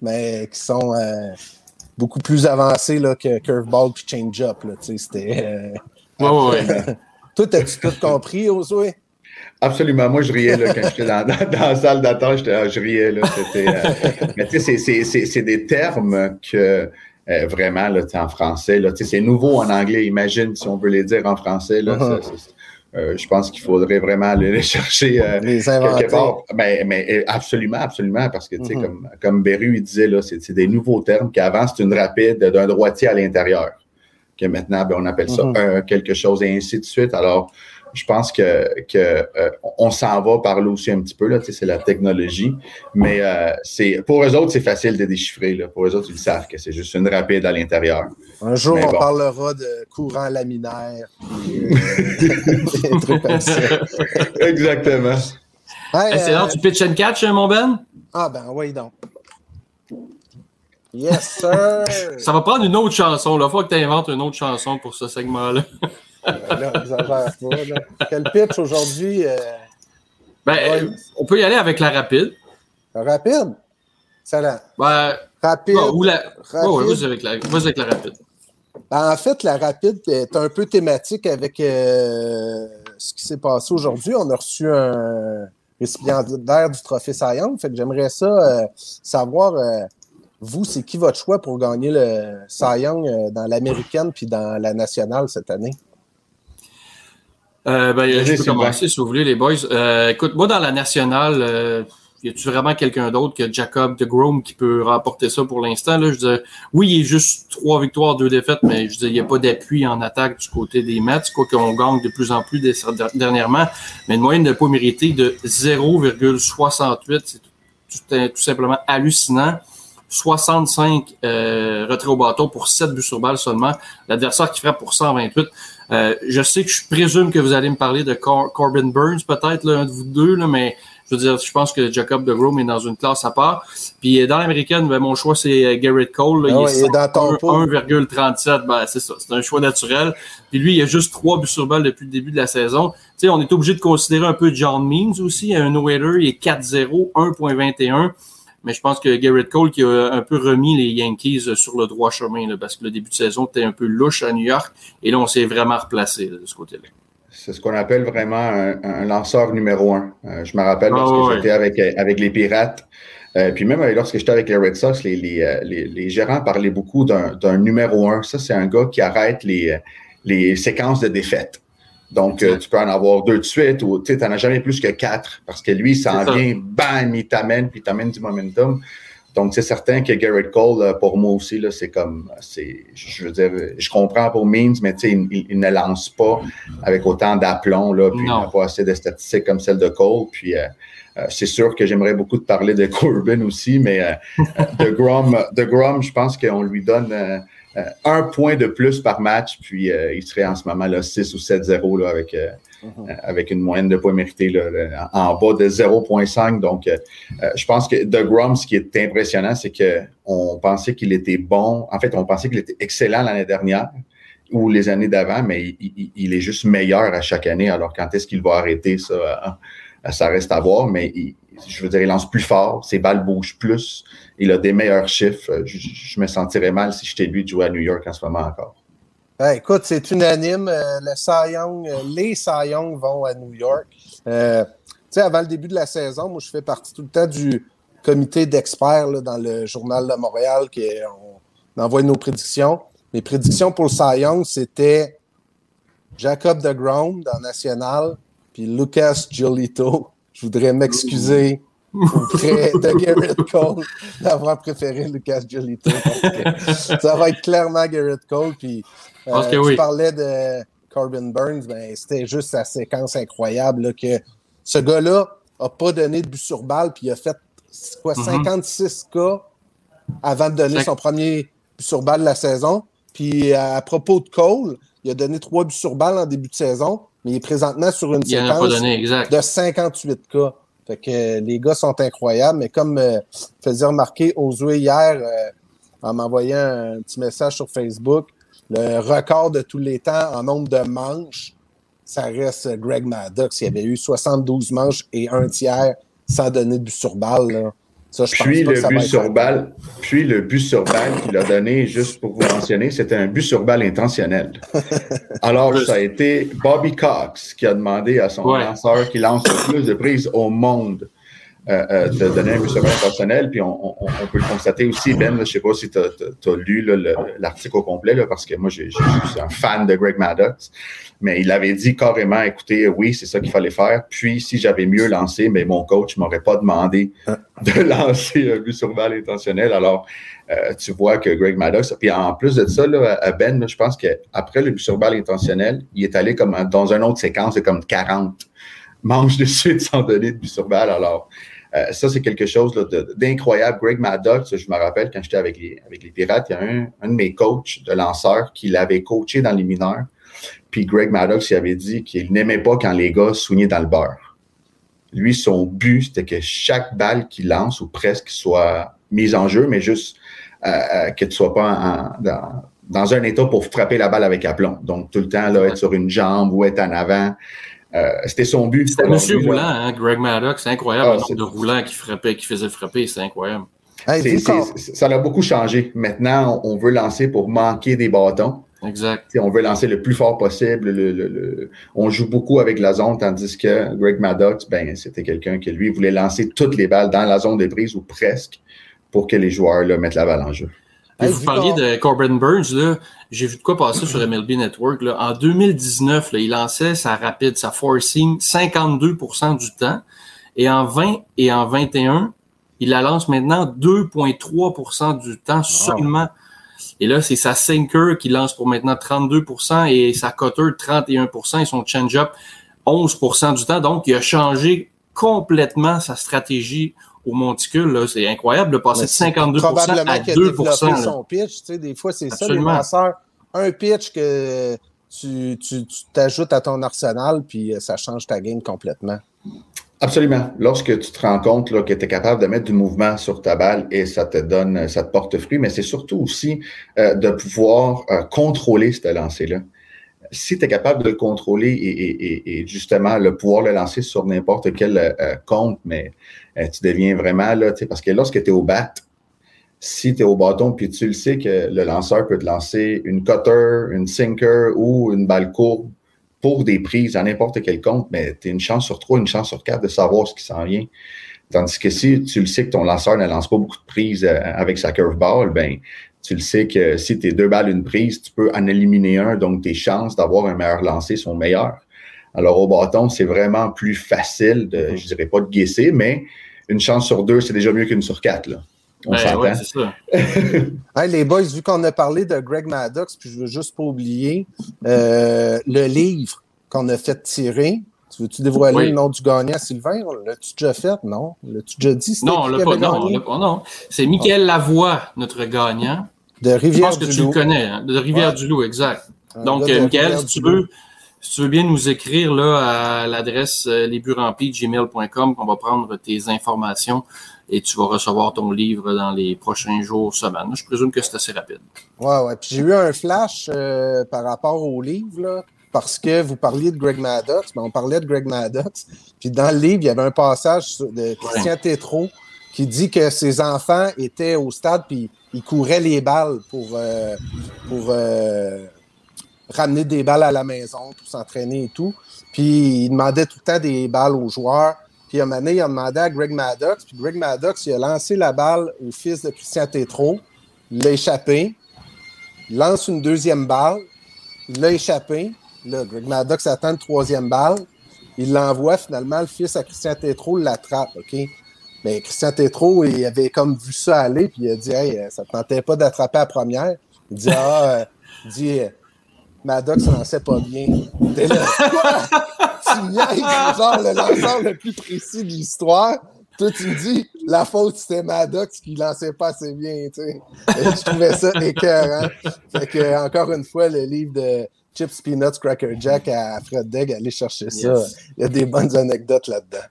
mais qui sont euh, beaucoup plus avancées, là, que curveball puis change-up, là, tu sais. C'était... euh, Ouais, ouais, ouais. Toi, as-tu tout compris, Josué? Absolument. Moi, je riais là, quand j'étais dans, dans, dans la salle d'attente. ah, Je riais. Là, euh, mais tu sais, c'est- des termes que euh, vraiment, là, en français, là, tu sais, c'est nouveau en anglais. Imagine si on veut les dire en français. Là, Uh-huh. euh, je pense qu'il faudrait vraiment aller les chercher euh, Les inventer. quelque part. Mais euh, absolument, absolument, parce que, tu sais, Mhm. comme, comme Beru, il disait, là, c'est des nouveaux termes qu'avant, c'est une rapide d'un droitier à l'intérieur. Que maintenant, ben, on appelle ça un quelque chose et ainsi de suite. Alors, je pense que, que euh, on s'en va par là aussi un petit peu. Là, tu sais, c'est la technologie. Mais euh, c'est pour eux autres, c'est facile de déchiffrer. Là. Pour eux autres, ils savent que c'est juste une rapide à l'intérieur. Un jour, Mais on bon. parlera de courant laminaire. des trucs comme ça. Exactement. Hey, Hey, c'est euh, l'heure du pitch and catch, hein, mon Ben? Ah ben oui donc. Yes, sir! Ça va prendre une autre chanson. Il faut que tu inventes une autre chanson pour ce segment-là. là, exagère pas, là. Quel pitch aujourd'hui? euh, Ben, Ouais. on peut y aller avec la rapide. rapide? Excellent. Ben, Rapide. bon, ou la... rapide. Ouais, ouais, avec, la... avec la rapide. Ben, en fait, la rapide est un peu thématique avec euh, ce qui s'est passé aujourd'hui. On a reçu un récipiendaire du trophée Cy Fait que j'aimerais ça euh, savoir, euh, vous, c'est qui votre choix pour gagner le Cy Young, euh, dans l'américaine puis dans la nationale cette année? Euh, ben, je peux commencer si vous voulez, les boys. Euh, écoute, moi, dans la nationale, euh, y a-tu vraiment quelqu'un d'autre que Jacob de Grome qui peut remporter ça pour l'instant? Là? Je veux dire, oui, il est juste trois victoires, deux défaites, mais je veux dire, il n'y a pas d'appui en attaque du côté des Mets, quoi qu'on gagne de plus en plus des- dernièrement. Mais une moyenne de pas mérité de 0,68, c'est tout, tout- tout simplement hallucinant. 65 euh, retraits au bâton pour 7 buts sur balle seulement. L'adversaire qui frappe pour 128. Euh, je sais que je présume que vous allez me parler de Cor- Corbin Burns, peut-être, un de vous deux, là, mais je veux dire, je pense que Jacob de Grome est dans une classe à part. Puis euh, dans l'américaine, ben, mon choix, c'est euh, Garrett Cole. là, Ah il est dans ton un- pot. 1,37. Ben, c'est ça. C'est un choix naturel. Puis lui, il a juste trois buts sur balle depuis le début de la saison. Tu sais, on est obligé de considérer un peu John Means aussi. Un no-hitter, il est 4-0, 1.21. mais je pense que Garrett Cole qui a un peu remis les Yankees sur le droit chemin, là, parce que le début de saison était un peu louche à New York, et là, on s'est vraiment replacé là, de ce côté-là. C'est ce qu'on appelle vraiment un, un lanceur numéro un. Euh, je me rappelle Ah, lorsque ouais. j'étais avec, avec les Pirates, euh, puis même euh, lorsque j'étais avec les Red Sox, les, les, euh, les, les gérants parlaient beaucoup d'un numéro un. Ça, c'est un gars qui arrête les, euh, les séquences de défaites. Donc, euh, tu peux en avoir deux de suite ou tu n'en as jamais plus que quatre parce que lui, il s'en vient, bam, il t'amène, puis il t'amène du momentum. Donc, c'est certain que Garrett Cole, euh, pour moi aussi, c'est comme, c'est, je veux dire, je comprends pour Means, mais tu sais, il, il- il ne lance pas avec autant d'aplomb, là, puis il n'a pas assez de statistiques comme celle de Cole. Puis, euh, euh, c'est sûr que j'aimerais beaucoup te parler de Corbin aussi, mais euh, de, Grom, de Grom, je pense qu'on lui donne un point de plus par match, puis euh, il serait en ce moment là 6 ou 7-0 là, avec, euh, euh, avec une moyenne de points mérités là, là, en bas de 0.5. Donc, euh, euh, je pense que de Grom, ce qui est impressionnant, c'est qu'on pensait qu'il était bon. En fait, on pensait qu'il était excellent l'année dernière ou les années d'avant, mais il, il- il est juste meilleur à chaque année. Alors, quand est-ce qu'il va arrêter ça? euh, ça reste à voir, mais il- je veux dire, il lance plus fort, ses balles bougent plus, il a des meilleurs chiffres. Euh, Je, me sentirais mal si j'étais lui de jouer à New York en ce moment encore. Ouais, écoute, c'est unanime. euh, le Young, euh, les Cy Young vont à New York. Euh, avant le début de la saison, moi, je fais partie tout le temps du comité d'experts dans le Journal de Montréal qui on envoie nos prédictions. Mes prédictions pour le Cy Young, c'était Jacob de Grom dans National, puis Lucas Giolito. Je voudrais m'excuser auprès de Garrett Cole d'avoir préféré Lucas Giolito. que ça va être clairement Garrett Cole. Puis, euh, que tu oui. parlais de Corbin Burns, ben, c'était juste sa séquence incroyable là, que ce gars-là n'a pas donné de but sur balle, puis il a fait quoi, Mhm. 56 cas avant de donner son premier but sur balle de la saison. Puis à propos de Cole, il a donné trois buts sur balle en début de saison, mais il est présentement sur une Il séquence donné, de 58 cas. Fait que euh, les gars sont incroyables, mais comme euh, faisait remarquer Ozué hier euh, en m'envoyant un petit message sur Facebook, le record de tous les temps en nombre de manches, ça reste Greg Maddox. Il avait eu 72 manches et un tiers sans donner de but sur balle. là. Ça, je pense Puis le ça va but sur balle, puis le but sur balle qu'il a donné, juste pour vous mentionner, c'était un but sur balle intentionnel. Alors, ça a été Bobby Cox qui a demandé à son Ouais. lanceur qui lance le plus de prises au monde euh, euh, de donner un balle intentionnel. Puis on, on- on peut le constater aussi, Ben, je sais pas si tu as, lu l'article au complet, là, parce que moi, je suis un fan de Greg Maddox. Mais il avait dit carrément, écoutez, oui, c'est ça qu'il fallait faire. Puis, si j'avais mieux lancé, mais mon coach m'aurait pas demandé de lancer un but sur balle intentionnel. Alors, euh, tu vois que Greg Maddox, puis en plus de ça, là, Ben, je pense qu'après le but sur balle intentionnel, il est allé comme dans une autre séquence de comme 40 manches de suite sans donner de but sur balle. Alors, euh, ça, c'est quelque chose d'incroyable. Greg Maddox, je me rappelle quand j'étais avec les, avec les Pirates, il y a un, un de mes coachs de lanceurs qui l'avait coaché dans les mineurs. Puis Greg Maddox, il avait dit qu'il n'aimait pas quand les gars soignaient dans le beurre. Lui, son but, c'était que chaque balle qu'il lance, ou presque, soit mise en jeu, mais juste euh, euh, que tu sois pas en- dans, dans un état pour frapper la balle avec aplomb. Donc, tout le temps, là, être sur une jambe ou être en avant. Euh, c'était son but. C'était Monsieur Roulant, hein, Greg Maddox. C'est incroyable Ah, le nombre c'est- de roulants qui frappait, qui faisait frapper. C'est incroyable. Hey, ça a beaucoup changé. Maintenant, on veut lancer pour manquer des bâtons. Exact. T'sais, on veut lancer le plus fort possible. le- le- le- On joue beaucoup avec la zone, tandis que Greg Maddox, ben, c'était quelqu'un qui, lui, voulait lancer toutes les balles dans la zone des prises ou presque pour que les joueurs là, mettent la balle en jeu. Hey, vous parliez de Corbin Burns, là. J'ai vu de quoi passer sur MLB Network. Là. En 2019, là, il lançait sa rapide, sa forcing 52% du temps. Et en 20 et en 21, il la lance maintenant 2,3% du temps seulement. Et là, c'est sa sinker qui lance pour maintenant 32% et sa cutter 31 et son change-up 11% du temps. Donc, il a changé complètement sa stratégie au monticule. là. C'est incroyable de passer de c'est 52 probablement à qu'il a 2 développé là. son pitch. Tu sais, des fois, c'est ça, les lanceurs. Un pitch que tu tu- tu t'ajoutes à ton arsenal, puis euh, ça change ta game complètement. Absolument. Lorsque tu te rends compte là, que tu es capable de mettre du mouvement sur ta balle et ça te donne, ça te porte fruit, mais c'est surtout aussi euh, de pouvoir euh, contrôler ce lancer-là. si tu es capable de le contrôler et, et- et justement le pouvoir le lancer sur n'importe quel euh, compte, mais euh, tu deviens vraiment là, tu sais, parce que lorsque tu es au bat, si tu es au bâton, puis tu le sais que le lanceur peut te lancer une cutter, une sinker ou une balle courbe pour des prises à n'importe quel compte, mais tu as une chance sur trois, une chance sur quatre de savoir ce qui s'en vient. Tandis que si tu le sais que ton lanceur ne lance pas beaucoup de prises euh, avec sa curveball, ben tu le sais que si tu es deux balles une prise, tu peux en éliminer un, donc tes chances d'avoir un meilleur lancer sont meilleures. Alors au bâton, c'est vraiment plus facile de, je dirais pas de guesser, mais une chance sur deux, c'est déjà mieux qu'une sur quatre. Là. On Ben, s'entend. ouais, c'est ça. Hey, les boys, vu qu'on a parlé de Greg Maddox, puis je veux juste pas oublier euh, le livre qu'on a fait tirer. Tu veux-tu dévoiler Oui. le nom du gagnant, Sylvain? L'as-tu déjà fait? Non? L'as-tu déjà dit? Non, on l'a pas. Non, on gagné? l'a pas. Non. C'est Michael Lavoie, notre gagnant. De Je pense que Rivière-du-Loup. tu le connais, hein, de Rivière-du-Loup, exact. Un Donc, euh, Michael, si tu Rivière-du-Loup. veux, si tu veux bien nous écrire là à l'adresse euh, lesbutsremplis.gmail.com, on va prendre tes informations et tu vas recevoir ton livre dans les prochains jours, semaines. Je présume que c'est assez rapide. Ouais, ouais. Puis j'ai eu un flash euh, par rapport au livre, là, parce que vous parliez de Greg Maddox, mais on parlait de Greg Maddox. Puis dans le livre, il y avait un passage de Christian Tétrault qui dit que ses enfants étaient au stade puis ils couraient les balles pour, euh, pour euh, ramener des balles à la maison, pour s'entraîner et tout. Puis il demandait tout le temps des balles aux joueurs. Puis à un moment donné, il a demandé à Greg Maddox. Puis Greg Maddox, il a lancé la balle au fils de Christian Tétrault. Il l'a échappé. Il lance une deuxième balle. Il l'a échappé. Là, Greg Maddox attend une troisième balle. Il l'envoie finalement. Le fils à Christian Tétrault l'attrape. OK? Mais Christian Tétrault, il avait comme vu ça aller. Puis il a dit ça ne tentait pas d'attraper la première? Il dit Ah, euh, il dit Maddox lançait pas bien. Là, quoi? tu niaises, genre le lanceur le plus précis de l'histoire. Toi, tu me dis, la faute, c'était Maddox qui lançait pas assez bien, tu sais. Et Je trouvais ça écœurant. Fait que, encore une fois, le livre de Chips, Peanuts, Cracker Jack à Fred Degg, allez chercher ça. Yes. Il y a des bonnes anecdotes là-dedans.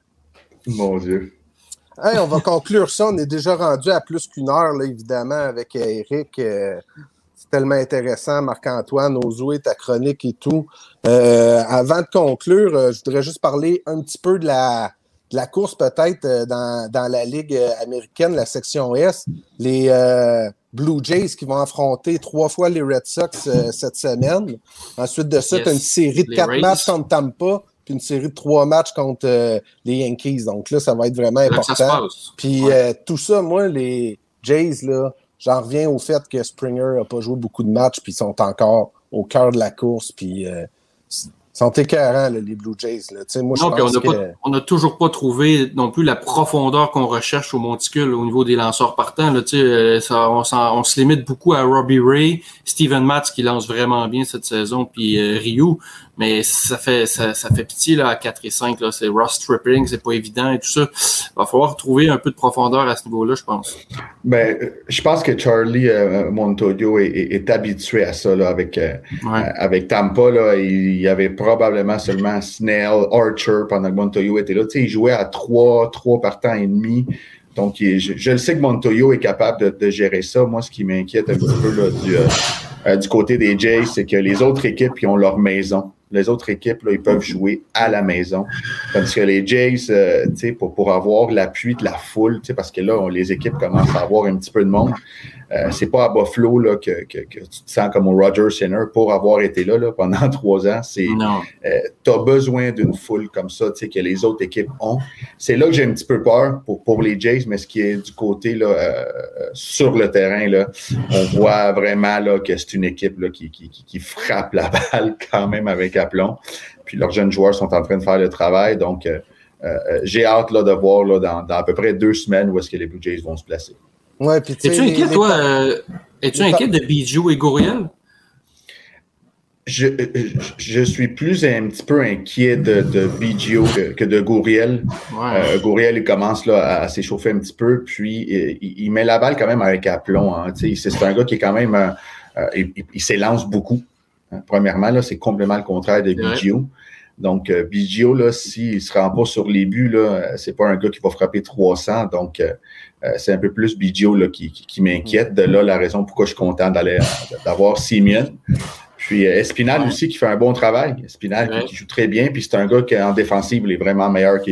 Mon Dieu. Hey, on va conclure ça. On est déjà rendu à plus qu'une heure, là, évidemment, avec euh, Eric. Euh, c'est tellement intéressant, Marc-Antoine, Ozoué, ta chronique et tout. Euh, avant de conclure, euh, je voudrais juste parler un petit peu de la, de la course, peut-être, euh, dans, dans la Ligue euh, américaine, la section S. Les euh, Blue Jays qui vont affronter trois fois les Red Sox euh, cette semaine. Ensuite de ça, Yes. tu as une série de Les quatre Rays. matchs contre Tampa, puis une série de trois matchs contre euh, les Yankees. Donc là, ça va être vraiment important. Puis Ouais. euh, tout ça, moi, les Jays, là, j'en reviens au fait que Springer n'a pas joué beaucoup de matchs, puis ils sont encore au cœur de la course, puis euh, sont écœurants, là, les Blue Jays. Là. Tu sais, Moi, je Non, on n'a que... pas- on n'a toujours pas trouvé non plus la profondeur qu'on recherche au monticule au niveau des lanceurs partants. Là, tu sais, euh, ça, on, s'en- on se limite beaucoup à Robbie Ray, Steven Matz qui lance vraiment bien cette saison, puis euh, Ryu. Mais ça fait ça, ça fait pitié là, à 4 et 5. Là. C'est Ross Stripling, c'est pas évident et tout ça. va falloir trouver un peu de profondeur à ce niveau-là, je pense. Ben, je pense que Charlie euh, Montoyo est, est- est habitué à ça là, avec, euh, Ouais. avec Tampa. Là, il y avait probablement seulement Snell, Archer pendant que Montoyo était là. Tu sais, il jouait à trois, trois partants et demi. Donc, je, le sais que Montoyo est capable de, gérer ça. Moi, ce qui m'inquiète un petit peu là, du, euh, euh, du côté des Jays, c'est que les autres équipes ils ont leur maison. Les autres équipes, là, ils peuvent jouer à la maison. Tandis que les Jays, euh, pour, pour avoir l'appui de la foule, parce que là, on- les équipes commencent à avoir un petit peu de monde. Euh, c'est pas à Buffalo là, que, que, que tu te sens comme au Roger Center pour avoir été là, là pendant trois ans. C'est Non. tu as besoin d'une foule comme ça, tu sais, que les autres équipes ont. C'est là que j'ai un petit peu peur pour, pour les Jays, mais ce qui est du côté là, euh, euh, sur le terrain, là, on voit vraiment là, que c'est une équipe là, qui, qui, qui- qui frappe la balle quand même avec aplomb. Puis leurs jeunes joueurs sont en train de faire le travail. Donc, euh, euh, j'ai hâte là, de voir là, dans, dans à peu près deux semaines où est-ce que les Blue Jays vont se placer. Ouais, puis Es-tu inquiet, les- toi? euh, es-tu inquiet de Bijou et Gouriel? Je, euh, je suis plus un petit peu inquiet de, de Biggio que, que de Gouriel. Ouais. Euh, Gouriel, il commence là, à, à s'échauffer un petit peu, puis euh, il, il met la balle quand même avec aplomb. Hein, Tu sais, c'est un gars qui est quand même. euh, euh, il il- s'élance beaucoup. hein. Premièrement, là, c'est complètement le contraire de vrai. Biggio. Donc, euh, Biggio, là, s'il ne se rend pas sur les buts, là, euh, c'est pas un gars qui va frapper 300. Donc, euh, c'est un peu plus Biggio là, qui, qui, qui m'inquiète. De là, la raison pourquoi je suis content d'aller d'avoir Simeon. Puis euh, Espinal Ouais. aussi qui fait un bon travail. Espinal qui- Ouais. qui, joue très bien. Puis c'est un gars qui en défensive, il est vraiment meilleur que.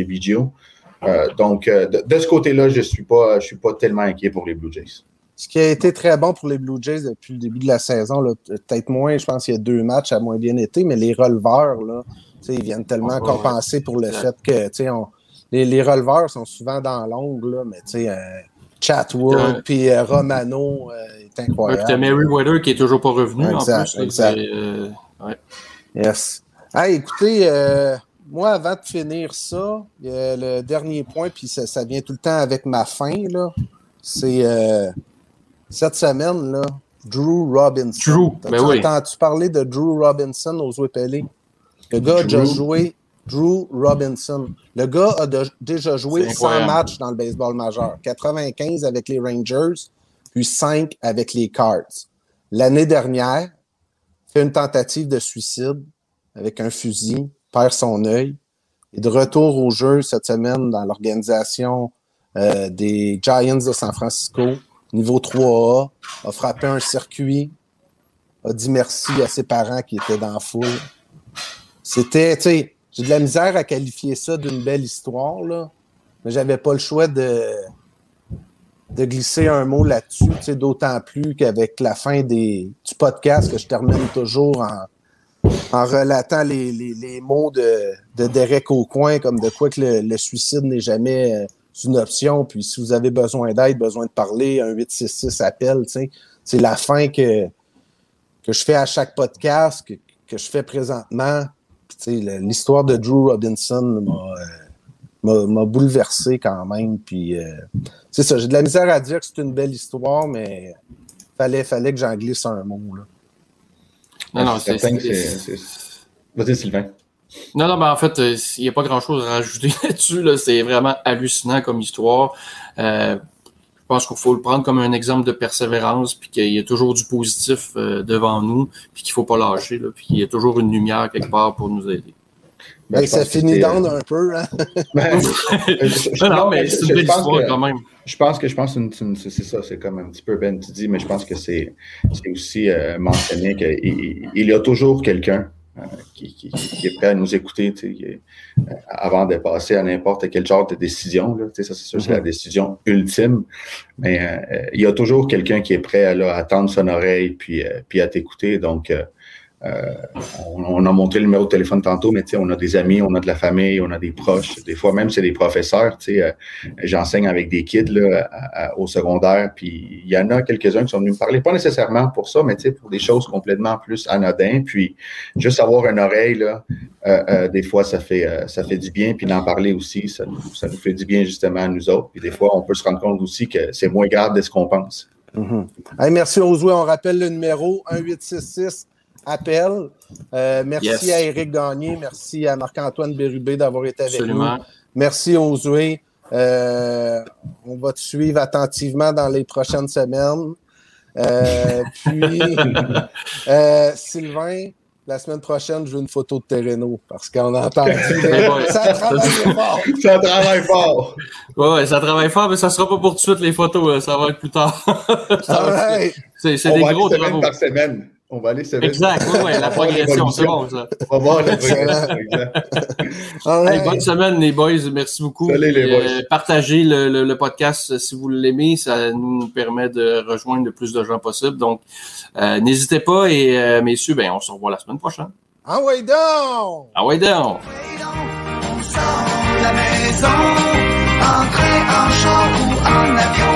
Euh, donc, euh, de, de ce côté-là, je ne suis, pas- je suis pas tellement inquiet pour les Blue Jays. Ce qui a été très bon pour les Blue Jays depuis le début de la saison, là, peut-être moins, je pense qu'il y a deux matchs à moins bien été, mais les releveurs, là, ils viennent tellement Ouais, ouais. compenser pour le fait que on- les, les releveurs sont souvent dans l'ongle, mais tu euh, Chatwood Ouais. puis euh, Romano euh, est Ouais, puis t'as incroyable. Meriwether qui est toujours pas revenu en Exact, plus. là, exact. euh, ouais. Yes. Hey, écoutez, euh, moi, avant de finir ça, le dernier point, puis ça, ça vient tout le temps avec ma fin, là. C'est euh, cette semaine, là, Drew Robinson. Drew, ben oui. entendu parler de Drew Robinson aux Wepelé? Le gars a déjà joué Drew Robinson. Le gars a de- déjà joué C'est 100 incroyable. matchs dans le baseball majeur. 95 avec les Rangers, puis 5 avec les Cards. L'année dernière, fait une tentative de suicide avec un fusil, perd son œil. Et de retour au jeu cette semaine dans l'organisation euh, des Giants de San Francisco, niveau 3A, a frappé un circuit, a dit merci à ses parents qui étaient dans la foule. C'était, tu sais, j'ai de la misère à qualifier ça d'une belle histoire, là, mais j'avais pas le choix de, de glisser un mot là-dessus, tu sais, d'autant plus qu'avec la fin des, du podcast que je termine toujours en, en relatant les, les, les mots de, de Derek Aucoin, comme de quoi que le, le suicide n'est jamais euh, une option, puis si vous avez besoin d'aide, besoin de parler, un 866 appel, c'est la fin que, que je fais à chaque podcast, que, que je fais présentement. L'histoire de Drew Robinson m'a, euh, m'a, m'a bouleversé quand même. Puis, euh, c'est ça, j'ai de la misère à dire que c'est une belle histoire, mais fallait, fallait que j'en glisse un mot. Là. Non, non, C'est c'est. certain que c'est- c'est- c'est- Vas-y, Sylvain. Non, non, mais en fait, euh, il n'y a pas grand-chose à rajouter là-dessus. Là. C'est vraiment hallucinant comme histoire. Euh, je pense qu'il faut le prendre comme un exemple de persévérance, puis qu'il y a toujours du positif euh, devant nous, puis qu'il faut pas lâcher, là, puis qu'il y a toujours une lumière quelque part pour nous aider. Ben, je ça finit c'est, euh, down un peu. Hein? ben, je- je- non, mais je- c'est une belle pense histoire que- quand même. Je pense que je pense que c'est une- c'est c'est ça, c'est comme un petit peu Ben tu dis, mais je pense que c'est c'est aussi euh, mentionné qu'il il- il y a toujours quelqu'un qui, qui- qui est prêt à nous écouter euh, avant de passer à n'importe quel genre de décision. Là, ça, c'est sûr, c'est la décision ultime. Mais euh, euh, il y a toujours quelqu'un qui est prêt à, là, à tendre son oreille puis, euh, puis à t'écouter. Donc, euh, on, a montré le numéro de téléphone tantôt, mais on a des amis, on a de la famille, on a des proches. Des fois, même, c'est des professeurs. euh, J'enseigne avec des kids là, au secondaire, puis il y en a quelques-uns qui sont venus me parler, pas nécessairement pour ça, mais pour des choses complètement plus anodines. Puis juste avoir une oreille, là, euh, des fois, ça fait, ça fait du bien. Puis d'en parler aussi, ça nous, fait du bien justement à nous autres. Puis des fois, on peut se rendre compte aussi que c'est moins grave de ce qu'on pense. Mhm. Hey, merci Josué. On rappelle le numéro 1866 appel. Euh, merci Yes. à Éric Gagné. Merci à Marc-Antoine Bérubé d'avoir été avec Absolument. nous. Merci Josué. Euh, on va te suivre attentivement dans les prochaines semaines. Euh, puis, euh, Sylvain, la semaine prochaine, je veux une photo de Terreno parce qu'on a entendu. Ouais. ça travaille fort. Ça travaille fort! Ouais, ouais, ça travaille fort, mais ça sera pas pour tout de suite les photos, ça va être plus tard. Ça va- Alright. c'est des va gros semaine travaux. par semaine. On va aller semaine Exact, oui, ouais, la progression, c'est bon ça. On va voir la Excellent. progression. exact. Alright. Hey, bonne semaine, les boys. Merci beaucoup. Salut, les Puis, boys. euh, partagez le, le- le podcast euh, si vous l'aimez. Ça nous permet de rejoindre le plus de gens possible. Donc, euh, n'hésitez pas. Et euh, messieurs, ben, on se revoit la semaine prochaine. Ah ouais donc! Ah ouais, donc! On sort de la maison, en train, en char ou en avion,